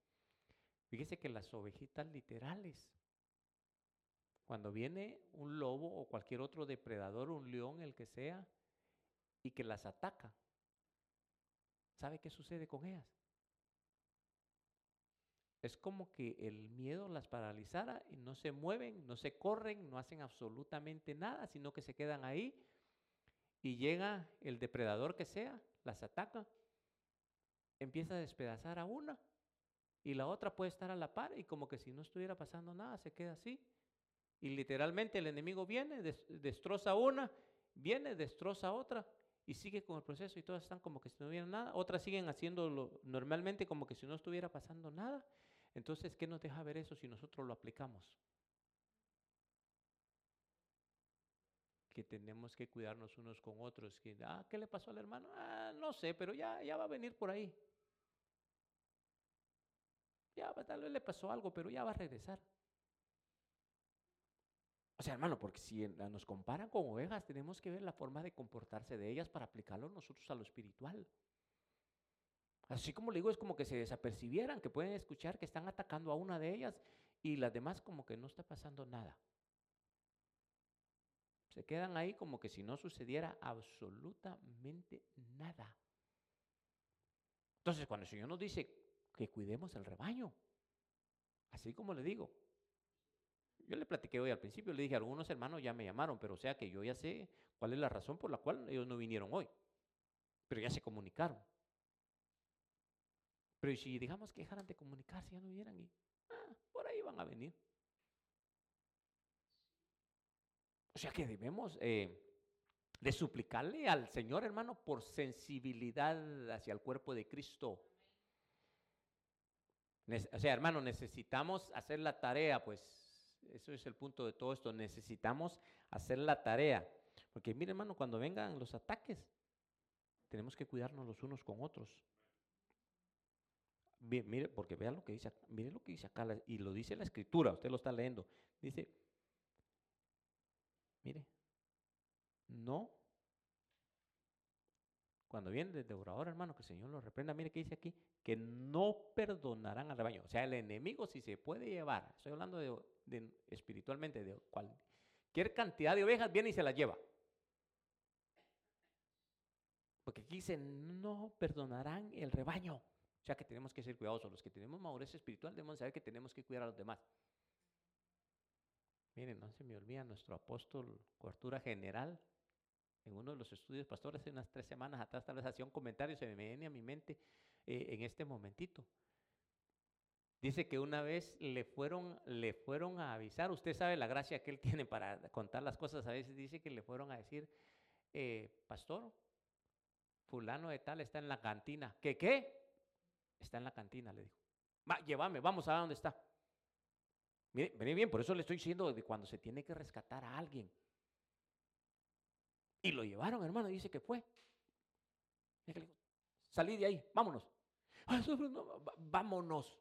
Fíjese que las ovejitas literales, cuando viene un lobo o cualquier otro depredador, un león, el que sea, y que las ataca, ¿sabe qué sucede con ellas? Es como que el miedo las paralizara y no se mueven, no se corren, no hacen absolutamente nada, sino que se quedan ahí y llega el depredador que sea, las ataca, empieza a despedazar a una y la otra puede estar a la par y como que si no estuviera pasando nada, se queda así. Y literalmente el enemigo viene, destroza una, viene, destroza otra y sigue con el proceso y todas están como que si no hubiera nada. Otras siguen haciéndolo normalmente como que si no estuviera pasando nada. Entonces, ¿qué nos deja ver eso si nosotros lo aplicamos? Que tenemos que cuidarnos unos con otros. Que, ah, ¿qué le pasó al hermano? Ah, no sé, pero ya, ya va a venir por ahí. Ya tal vez le pasó algo, pero ya va a regresar. O sea, hermano, porque si nos comparan con ovejas, tenemos que ver la forma de comportarse de ellas para aplicarlo nosotros a lo espiritual. Así como le digo, es como que se desapercibieran, que pueden escuchar que están atacando a una de ellas y las demás como que no está pasando nada. Se quedan ahí como que si no sucediera absolutamente nada. Entonces, cuando el Señor nos dice que cuidemos el rebaño, así como le digo, yo le platiqué hoy al principio, le dije, algunos hermanos ya me llamaron, pero o sea que yo ya sé cuál es la razón por la cual ellos no vinieron hoy, pero ya se comunicaron. Pero si digamos que dejaran de comunicarse, ya no vieran y ah, por ahí van a venir. O sea que debemos eh, de suplicarle al Señor, hermano, por sensibilidad hacia el cuerpo de Cristo. O sea, hermano, necesitamos hacer la tarea, pues eso es el punto de todo esto. Necesitamos hacer la tarea. Porque mire, hermano, cuando vengan los ataques, tenemos que cuidarnos los unos con otros mire, porque vean lo que dice, mire lo que dice acá, y lo dice la escritura, usted lo está leyendo. Dice, mire, no. Cuando viene desde devorador, hermano, que el Señor lo reprenda, mire que dice aquí, que no perdonarán al rebaño. O sea, el enemigo si se puede llevar, estoy hablando de, espiritualmente, de cualquier cantidad de ovejas, viene y se las lleva. Porque aquí dice, no perdonarán el rebaño. O sea que tenemos que ser cuidadosos. Los que tenemos madurez espiritual debemos saber que tenemos que cuidar a los demás. Miren, no se me olvida nuestro apóstol, cobertura general, en uno de los estudios pastores, hace unas tres semanas atrás, tal vez hacía un comentario, se me viene a mi mente eh, en este momentito. Dice que una vez le fueron, le fueron a avisar, usted sabe la gracia que él tiene para contar las cosas, a veces dice que le fueron a decir, eh, pastor, fulano de tal está en la cantina. ¿Qué qué? Está en la cantina, le dijo. Va, llévame, vamos a ver dónde está. Mire, bien, por eso le estoy diciendo de cuando se tiene que rescatar a alguien. Y lo llevaron, hermano, dice que fue. Salí de ahí, vámonos. Vámonos.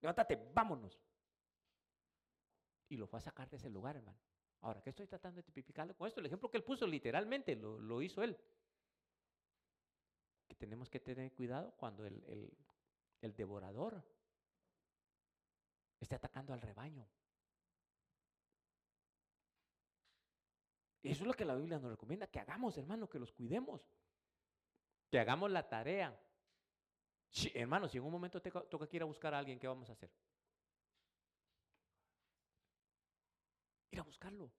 Levántate, vámonos. Y lo fue a sacar de ese lugar, hermano. Ahora, ¿qué estoy tratando de tipificarle con esto? El ejemplo que él puso literalmente lo, lo hizo él que tenemos que tener cuidado cuando el, devorador esté atacando al rebaño. Eso es lo que la Biblia nos recomienda, que hagamos, hermano, que los cuidemos, que hagamos la tarea. hermano, si en un momento te toca ir a buscar a alguien, ¿qué vamos a hacer? Ir a buscarlo.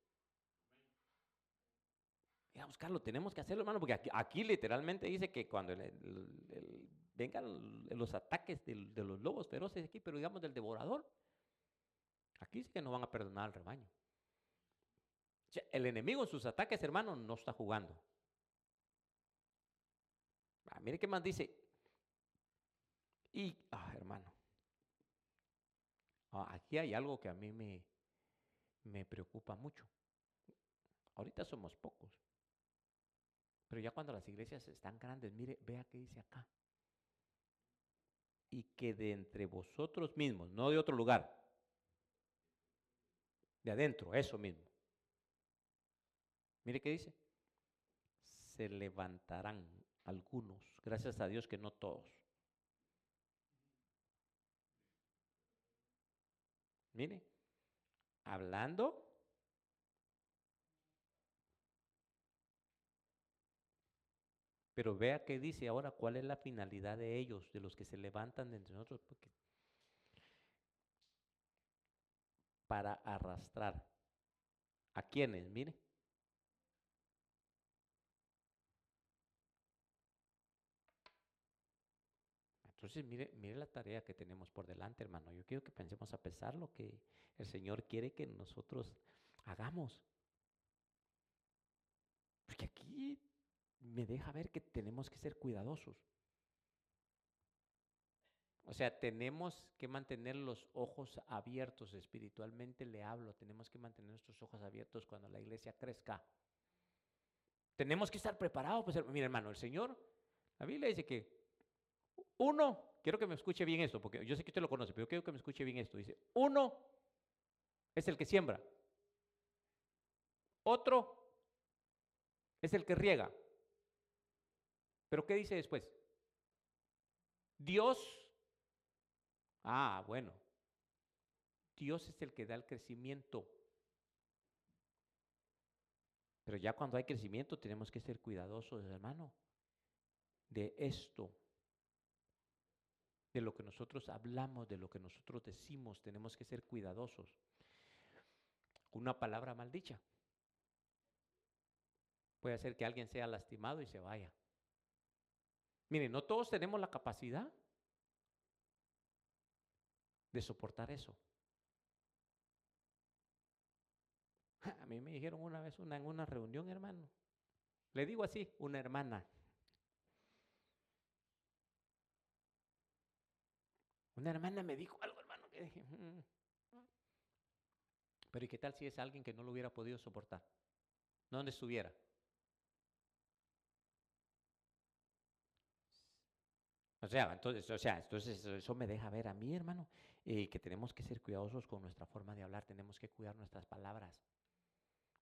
Ir a buscarlo. Tenemos que hacerlo, hermano, porque aquí, literalmente dice que cuando vengan los ataques de, los lobos feroces aquí, pero digamos del devorador, aquí dice que no van a perdonar al rebaño. El enemigo en sus ataques, hermano, no está jugando. Ah, mire qué más dice. Y, ah, hermano, ah, aquí hay algo que a mí me, me preocupa mucho. Ahorita somos pocos. Pero ya cuando las iglesias están grandes, mire, vea qué dice acá. Y que de entre vosotros mismos, no de otro lugar, de adentro, eso mismo. Mire qué dice. Se levantarán algunos, gracias a Dios que no todos. Mire, hablando Pero vea qué dice ahora, cuál es la finalidad de ellos, de los que se levantan de entre nosotros, porque para arrastrar. ¿A quiénes? Mire. Entonces, mire, la tarea que tenemos por delante, hermano. Yo quiero que pensemos a pesar lo que el Señor quiere que nosotros hagamos. Porque aquí me deja ver que tenemos que ser cuidadosos. O sea, tenemos que mantener los ojos abiertos, espiritualmente le hablo, tenemos que mantener nuestros ojos abiertos cuando la iglesia crezca. Tenemos que estar preparados. Pues, mira, hermano, el Señor, la Biblia dice que uno, quiero que me escuche bien esto, porque yo sé que usted lo conoce, pero quiero que me escuche bien esto. Dice, uno es el que siembra, otro es el que riega. Pero ¿qué dice después? Dios, ah, bueno, Dios es el que da el crecimiento. Pero ya cuando hay crecimiento tenemos que ser cuidadosos, hermano, de esto de lo que nosotros hablamos, de lo que nosotros decimos, tenemos que ser cuidadosos. Una palabra maldicha puede hacer que alguien sea lastimado y se vaya. Miren, no todos tenemos la capacidad de soportar eso. A mí me dijeron una vez una, en una reunión, hermano. Le digo así, una hermana. Una hermana me dijo algo, hermano, que dije, mm". pero ¿y qué tal si es alguien que no lo hubiera podido soportar? ¿Dónde estuviera? O sea, entonces, o sea, entonces eso me deja ver a mí, hermano, eh, que tenemos que ser cuidadosos con nuestra forma de hablar, tenemos que cuidar nuestras palabras.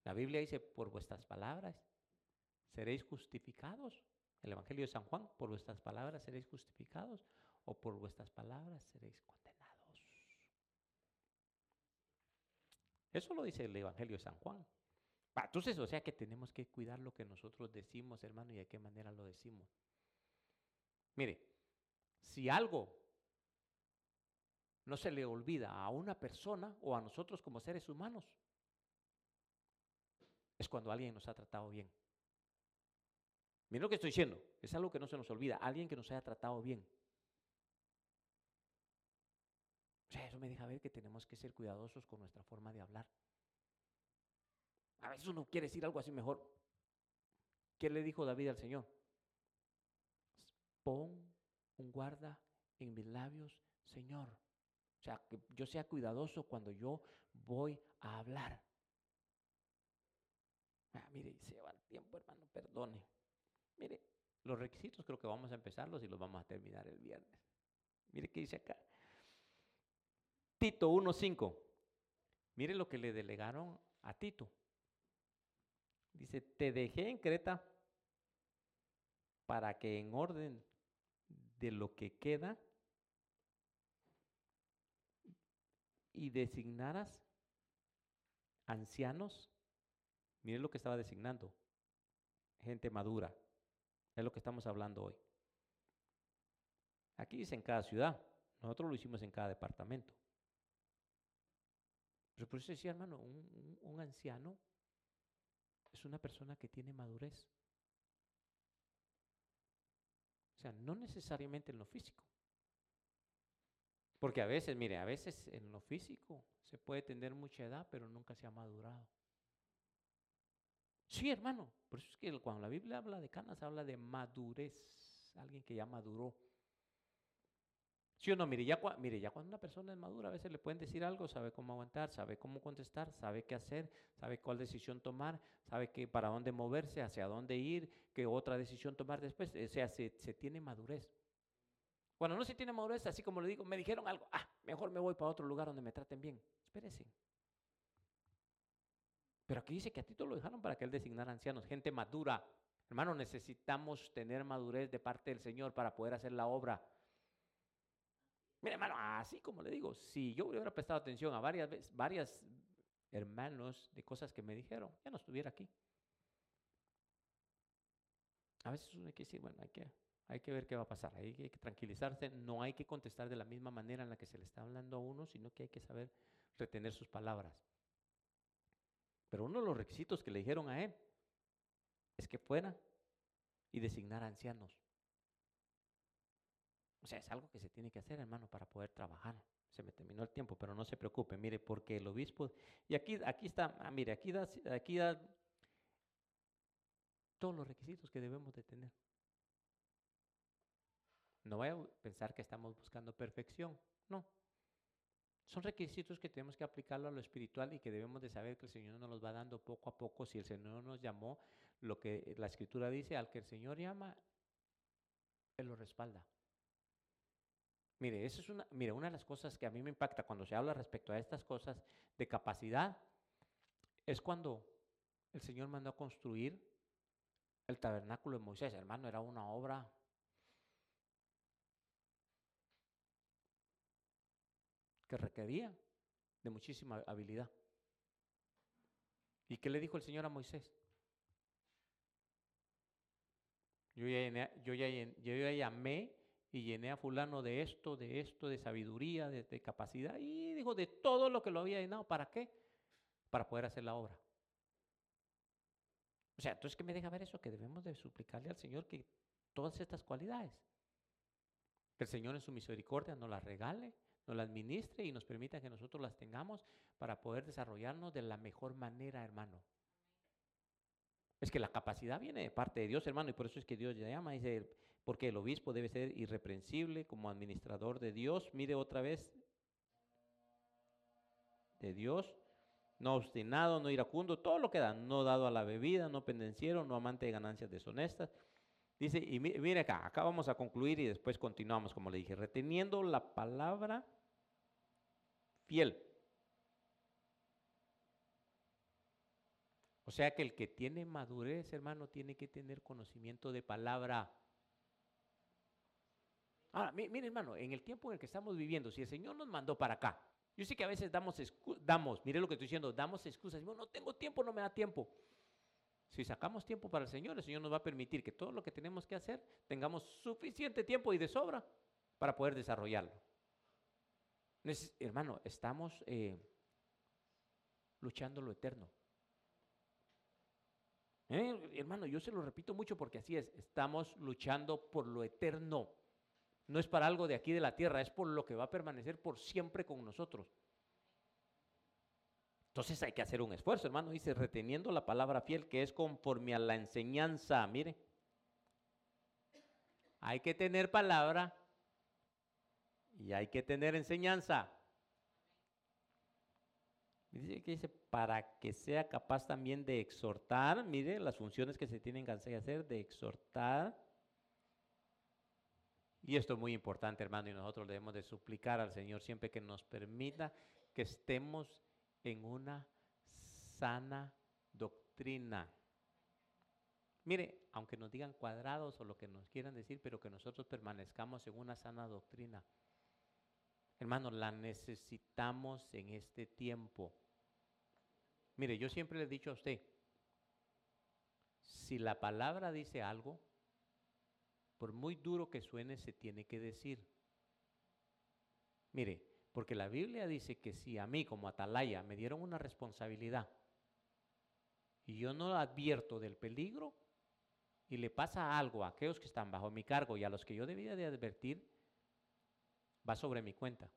La Biblia dice, por vuestras palabras seréis justificados. El Evangelio de San Juan, por vuestras palabras seréis justificados o por vuestras palabras seréis condenados. Eso lo dice el Evangelio de San Juan. Entonces, o sea que tenemos que cuidar lo que nosotros decimos, hermano, y de qué manera lo decimos. Mire, si algo no se le olvida a una persona o a nosotros como seres humanos, es cuando alguien nos ha tratado bien. Miren lo que estoy diciendo, es algo que no se nos olvida, alguien que nos haya tratado bien. Eso me deja ver que tenemos que ser cuidadosos con nuestra forma de hablar. A veces uno quiere decir algo así mejor. ¿Qué le dijo David al Señor? Pon un guarda en mis labios, Señor. O sea, que yo sea cuidadoso cuando yo voy a hablar. Ah, mire, se va el tiempo, hermano, perdone. Mire, los requisitos creo que vamos a empezarlos y los vamos a terminar el viernes. Mire qué dice acá. Tito 1.5. Mire lo que le delegaron a Tito. Dice, te dejé en Creta para que en orden de lo que queda y designaras ancianos. Mire lo que estaba designando. Gente madura. Es lo que estamos hablando hoy. Aquí dice en cada ciudad. Nosotros lo hicimos en cada departamento. Pero por eso decía, hermano, un, un anciano es una persona que tiene madurez. O sea, no necesariamente en lo físico. Porque a veces, mire, a veces en lo físico se puede tener mucha edad, pero nunca se ha madurado. Sí, hermano. Por eso es que cuando la Biblia habla de canas, habla de madurez. Alguien que ya maduró. ¿Sí o no? Mire ya, mire, ya cuando una persona es madura, a veces le pueden decir algo, sabe cómo aguantar, sabe cómo contestar, sabe qué hacer, sabe cuál decisión tomar, sabe que para dónde moverse, hacia dónde ir, qué otra decisión tomar después. O sea, se, se tiene madurez. Cuando no se tiene madurez, así como le digo, me dijeron algo, ah, mejor me voy para otro lugar donde me traten bien. Espérese. Pero aquí dice que a Tito lo dejaron para que él designara ancianos, gente madura. Hermano, necesitamos tener madurez de parte del Señor para poder hacer la obra. Mira, hermano, así como le digo, si yo hubiera prestado atención a varias veces, varias hermanos de cosas que me dijeron, ya no estuviera aquí. A veces uno hay que decir, bueno, hay que, hay que ver qué va a pasar, hay que tranquilizarse, no hay que contestar de la misma manera en la que se le está hablando a uno, sino que hay que saber retener sus palabras. Pero uno de los requisitos que le dijeron a él es que fuera y designara ancianos. O sea, es algo que se tiene que hacer, hermano, para poder trabajar. Se me terminó el tiempo, pero no se preocupe, mire, porque el obispo, y aquí, aquí está, ah, mire, aquí da, aquí da todos los requisitos que debemos de tener. No vaya a pensar que estamos buscando perfección, no. Son requisitos que tenemos que aplicarlo a lo espiritual y que debemos de saber que el Señor nos los va dando poco a poco. Si el Señor nos llamó, lo que la Escritura dice, al que el Señor llama, Él lo respalda. Mire, eso es una, mire, una de las cosas que a mí me impacta cuando se habla respecto a estas cosas de capacidad es cuando el Señor mandó a construir el tabernáculo de Moisés. Hermano, era una obra que requería de muchísima habilidad. ¿Y qué le dijo el Señor a Moisés? Yo ya, llamé y llené a fulano de esto, de esto, de sabiduría, de, de, capacidad, y dijo de todo lo que lo había llenado. ¿Para qué? Para poder hacer la obra. O sea, entonces, ¿qué me deja ver eso? Que debemos de suplicarle al Señor que todas estas cualidades, que el Señor en su misericordia nos las regale, nos las administre y nos permita que nosotros las tengamos para poder desarrollarnos de la mejor manera, hermano. Es que la capacidad viene de parte de Dios, hermano, y por eso es que Dios llama, dice, porque el obispo debe ser irreprensible como administrador de Dios. Mire otra vez, de Dios, no obstinado, no iracundo, todo lo que da, no dado a la bebida, no pendenciero, no amante de ganancias deshonestas. Dice, y mire acá, acá vamos a concluir y después continuamos, como le dije, reteniendo la palabra fiel. O sea que el que tiene madurez, hermano, tiene que tener conocimiento de palabra. Ahora, mire hermano, en el tiempo en el que estamos viviendo, si el Señor nos mandó para acá, yo sé que a veces damos, damos, mire lo que estoy diciendo, damos excusas, no tengo tiempo, no me da tiempo. Si sacamos tiempo para el Señor, el Señor nos va a permitir que todo lo que tenemos que hacer tengamos suficiente tiempo y de sobra para poder desarrollarlo. hermano, estamos eh, luchando lo eterno. Eh, hermano, yo se lo repito mucho porque así es, estamos luchando por lo eterno. No es para algo de aquí de la tierra, es por lo que va a permanecer por siempre con nosotros. Entonces hay que hacer un esfuerzo, hermano. Dice, reteniendo la palabra fiel que es conforme a la enseñanza. Mire, hay que tener palabra y hay que tener enseñanza. Dice que dice, para que sea capaz también de exhortar, mire las funciones que se tienen que hacer, de exhortar y esto es muy importante, hermano, y nosotros debemos de suplicar al Señor siempre que nos permita que estemos en una sana doctrina. Mire, aunque nos digan cuadrados o lo que nos quieran decir, pero que nosotros permanezcamos en una sana doctrina. Hermano, la necesitamos en este tiempo. Mire, yo siempre le he dicho a usted, si la palabra dice algo, por muy duro que suene, se tiene que decir. Mire, Porque la Biblia dice que si a mí como atalaya me dieron una responsabilidad y yo no advierto del peligro y le pasa algo a aquellos que están bajo mi cargo y a los que yo debía de advertir, va sobre mi cuenta.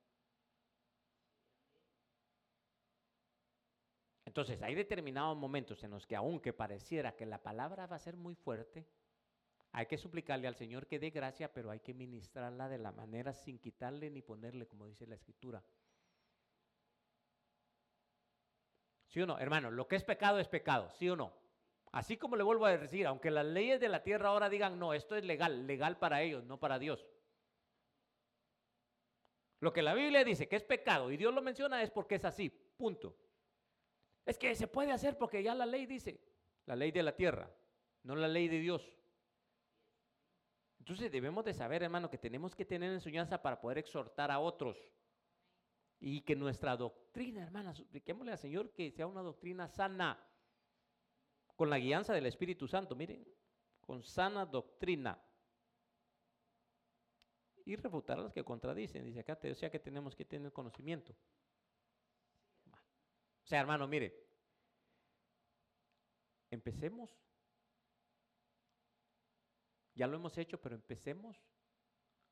Entonces, hay determinados momentos en los que aunque pareciera que la palabra va a ser muy fuerte, hay que suplicarle al Señor que dé gracia, pero hay que ministrarla de la manera sin quitarle ni ponerle, como dice la Escritura. ¿Sí o no? Hermano, lo que es pecado es pecado, ¿sí o no? Así como le vuelvo a decir, aunque las leyes de la tierra ahora digan, no, esto es legal, legal para ellos, no para Dios. Lo que la Biblia dice que es pecado y Dios lo menciona es porque es así, punto. Es que se puede hacer porque ya la ley dice, la ley de la tierra, no la ley de Dios. Entonces debemos de saber, hermano, que tenemos que tener enseñanza para poder exhortar a otros. Y que nuestra doctrina, hermana, supliquémosle al Señor que sea una doctrina sana, con la guianza del Espíritu Santo, miren, con sana doctrina. Y refutar a los que contradicen, dice acá, o sea que tenemos que tener conocimiento. O sea, hermano, mire, empecemos. Ya lo hemos hecho, pero empecemos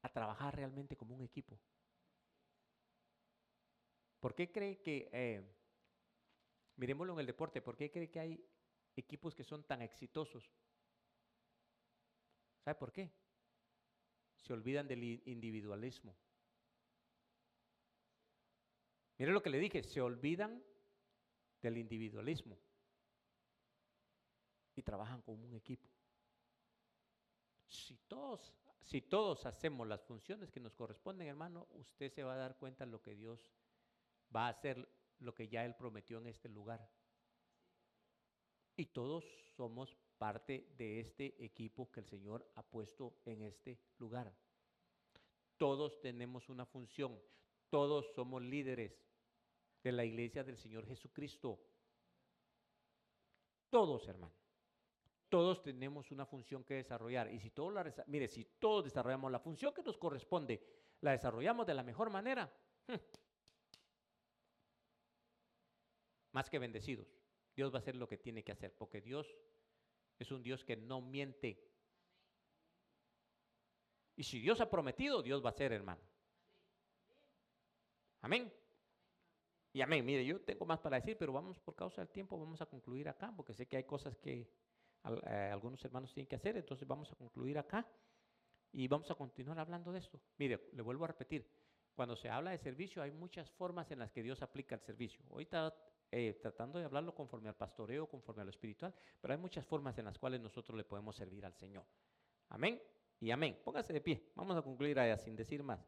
a trabajar realmente como un equipo. ¿Por qué cree que, eh, miremoslo en el deporte, por qué cree que hay equipos que son tan exitosos? ¿Sabe por qué? Se olvidan del individualismo. Mire lo que le dije, se olvidan del individualismo y trabajan como un equipo. Si todos, si todos hacemos las funciones que nos corresponden, hermano, usted se va a dar cuenta de lo que Dios va a hacer, lo que ya Él prometió en este lugar. Y todos somos parte de este equipo que el Señor ha puesto en este lugar. Todos tenemos una función, todos somos líderes, de la iglesia del Señor Jesucristo. Todos, hermano. Todos tenemos una función que desarrollar. Y si todos la, mire, si todos desarrollamos la función que nos corresponde, la desarrollamos de la mejor manera, hm, más que bendecidos. Dios va a hacer lo que tiene que hacer, porque Dios es un Dios que no miente. Y si Dios ha prometido, Dios va a hacer, hermano. Amén. Y amén, mire, yo tengo más para decir, pero vamos por causa del tiempo, vamos a concluir acá, porque sé que hay cosas que eh, algunos hermanos tienen que hacer, entonces vamos a concluir acá y vamos a continuar hablando de esto. Mire, le vuelvo a repetir, cuando se habla de servicio hay muchas formas en las que Dios aplica el servicio. Hoy está eh, tratando de hablarlo conforme al pastoreo, conforme a lo espiritual, pero hay muchas formas en las cuales nosotros le podemos servir al Señor. Amén y amén. Póngase de pie, vamos a concluir allá sin decir más.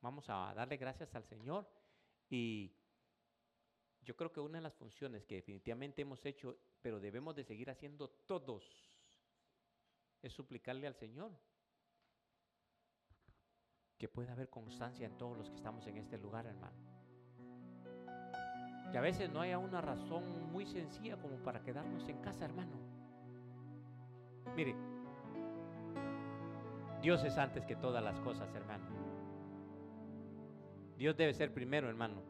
Vamos a darle gracias al Señor y yo creo que una de las funciones que definitivamente hemos hecho, pero debemos de seguir haciendo todos, es suplicarle al Señor que pueda haber constancia en todos los que estamos en este lugar, hermano. Que a veces no haya una razón muy sencilla como para quedarnos en casa, hermano. Mire, Dios es antes que todas las cosas, hermano. Dios debe ser primero, hermano.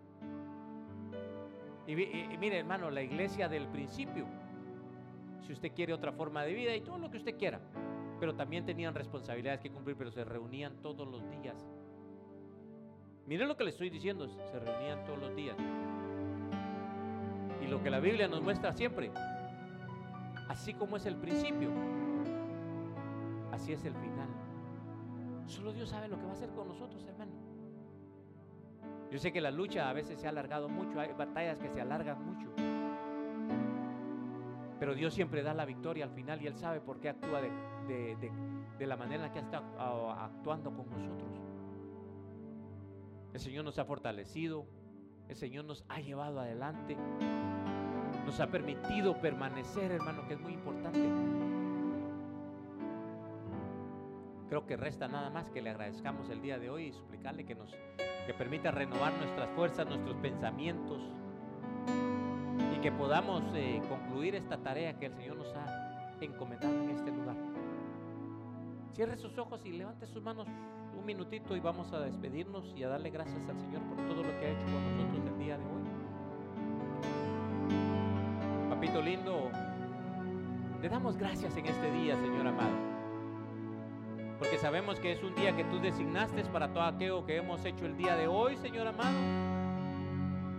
Y, mire, hermano, la iglesia del principio, si usted quiere otra forma de vida y todo lo que usted quiera, pero también tenían responsabilidades que cumplir, pero se reunían todos los días. Mire lo que le estoy diciendo, se reunían todos los días. Y lo que la Biblia nos muestra siempre, así como es el principio, así es el final. Solo Dios sabe lo que va a hacer con nosotros, hermano. Yo sé que la lucha a veces se ha alargado mucho, hay batallas que se alargan mucho. Pero Dios siempre da la victoria al final y Él sabe por qué actúa de, la manera en que está actuando con nosotros. El Señor nos ha fortalecido, el Señor nos ha llevado adelante, nos ha permitido permanecer, hermano, que es muy importante. Creo que resta nada más que le agradezcamos el día de hoy y suplicarle que nos que permita renovar nuestras fuerzas, nuestros pensamientos y que podamos eh, concluir esta tarea que el Señor nos ha encomendado en este lugar. Cierre sus ojos y levante sus manos humildes. minutito y vamos a despedirnos y a darle gracias al Señor por todo lo que ha hecho con nosotros el día de hoy. Papito lindo, le damos gracias en este día, Señor amado. Porque sabemos que es un día que tú designaste para todo aquello que hemos hecho el día de hoy, Señor amado.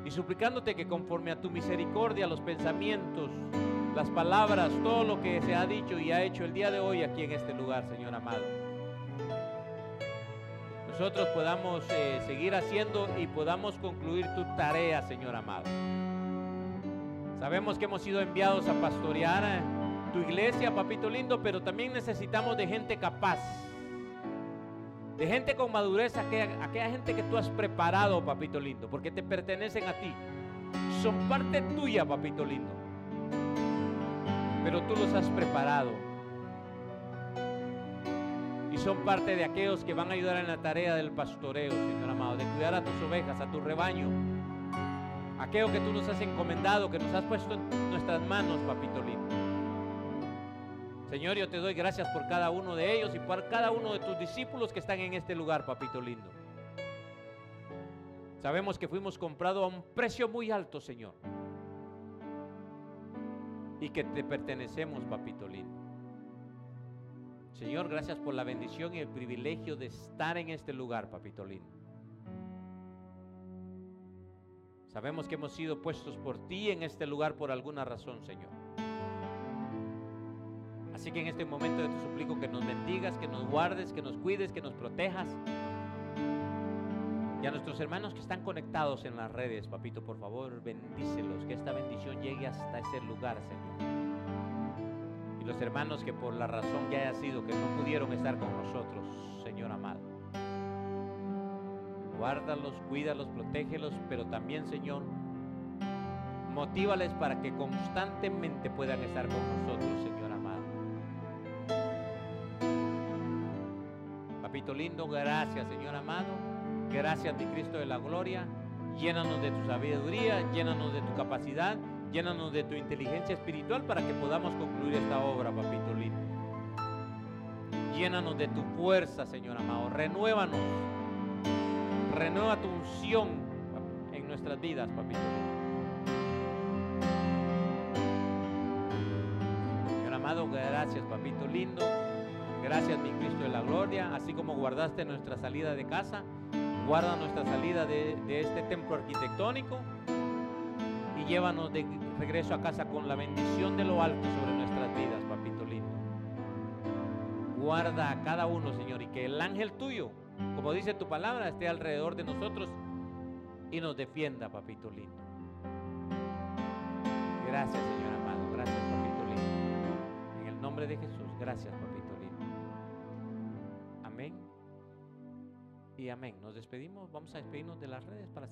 Y suplicándote que conforme a tu misericordia, los pensamientos, las palabras, todo lo que se ha dicho y ha hecho el día de hoy aquí en este lugar, Señor amado. Nosotros podamos eh, seguir haciendo y podamos concluir tu tarea, Señor amado. Sabemos que hemos sido enviados a pastorear eh, tu iglesia, papito lindo, pero también necesitamos de gente capaz, de gente con madurez, aquella, aquella gente que tú has preparado, papito lindo, porque te pertenecen a ti. Son parte tuya, papito lindo. Pero tú los has preparado. Y son parte de aquellos que van a ayudar en la tarea del pastoreo, Señor amado, de cuidar a tus ovejas, a tu rebaño aquello que tú nos has encomendado, que nos has puesto en nuestras manos, papito lindo. Señor, yo te doy gracias por cada uno de ellos y por cada uno de tus discípulos que están en este lugar, papito lindo. Sabemos que fuimos comprados a un precio muy alto, Señor. Y que te pertenecemos, papito lindo. Señor, gracias por la bendición y el privilegio de estar en este lugar, papito lindo. Sabemos que hemos sido puestos por ti en este lugar por alguna razón, Señor. Así que en este momento te suplico que nos bendigas, que nos guardes, que nos cuides, que nos protejas. Y a nuestros hermanos que están conectados en las redes, papito, por favor, bendícelos, que esta bendición llegue hasta ese lugar, Señor. Y los hermanos que por la razón que haya sido, que no pudieron estar con nosotros, Señor amado guárdalos, cuídalos, protégelos, pero también, Señor, motívales para que constantemente puedan estar con nosotros, Señor Papito lindo, gracias, Señor amado. Gracias, mi Cristo de la gloria. Llénanos de tu sabiduría, llénanos de tu capacidad, llénanos de tu inteligencia espiritual para que podamos concluir esta obra, papito lindo. Llénanos de tu fuerza, Señor amado. Renuévanos renueva tu unción en nuestras vidas, papito. Señor amado, gracias, papito lindo. Gracias, mi Cristo de la gloria. Así como guardaste nuestra salida de casa, guarda nuestra salida de, este templo arquitectónico y llévanos de regreso a casa con la bendición de lo alto sobre nuestras vidas, papito lindo. Guarda a cada uno, Señor, y que el ángel tuyo como dice tu palabra, esté alrededor de nosotros y nos defienda, papito lindo. Gracias, Señor amado. Gracias, papito lindo. En el nombre de Jesús, gracias, papito Y amén. Nos despedimos. Vamos a despedirnos de las redes para.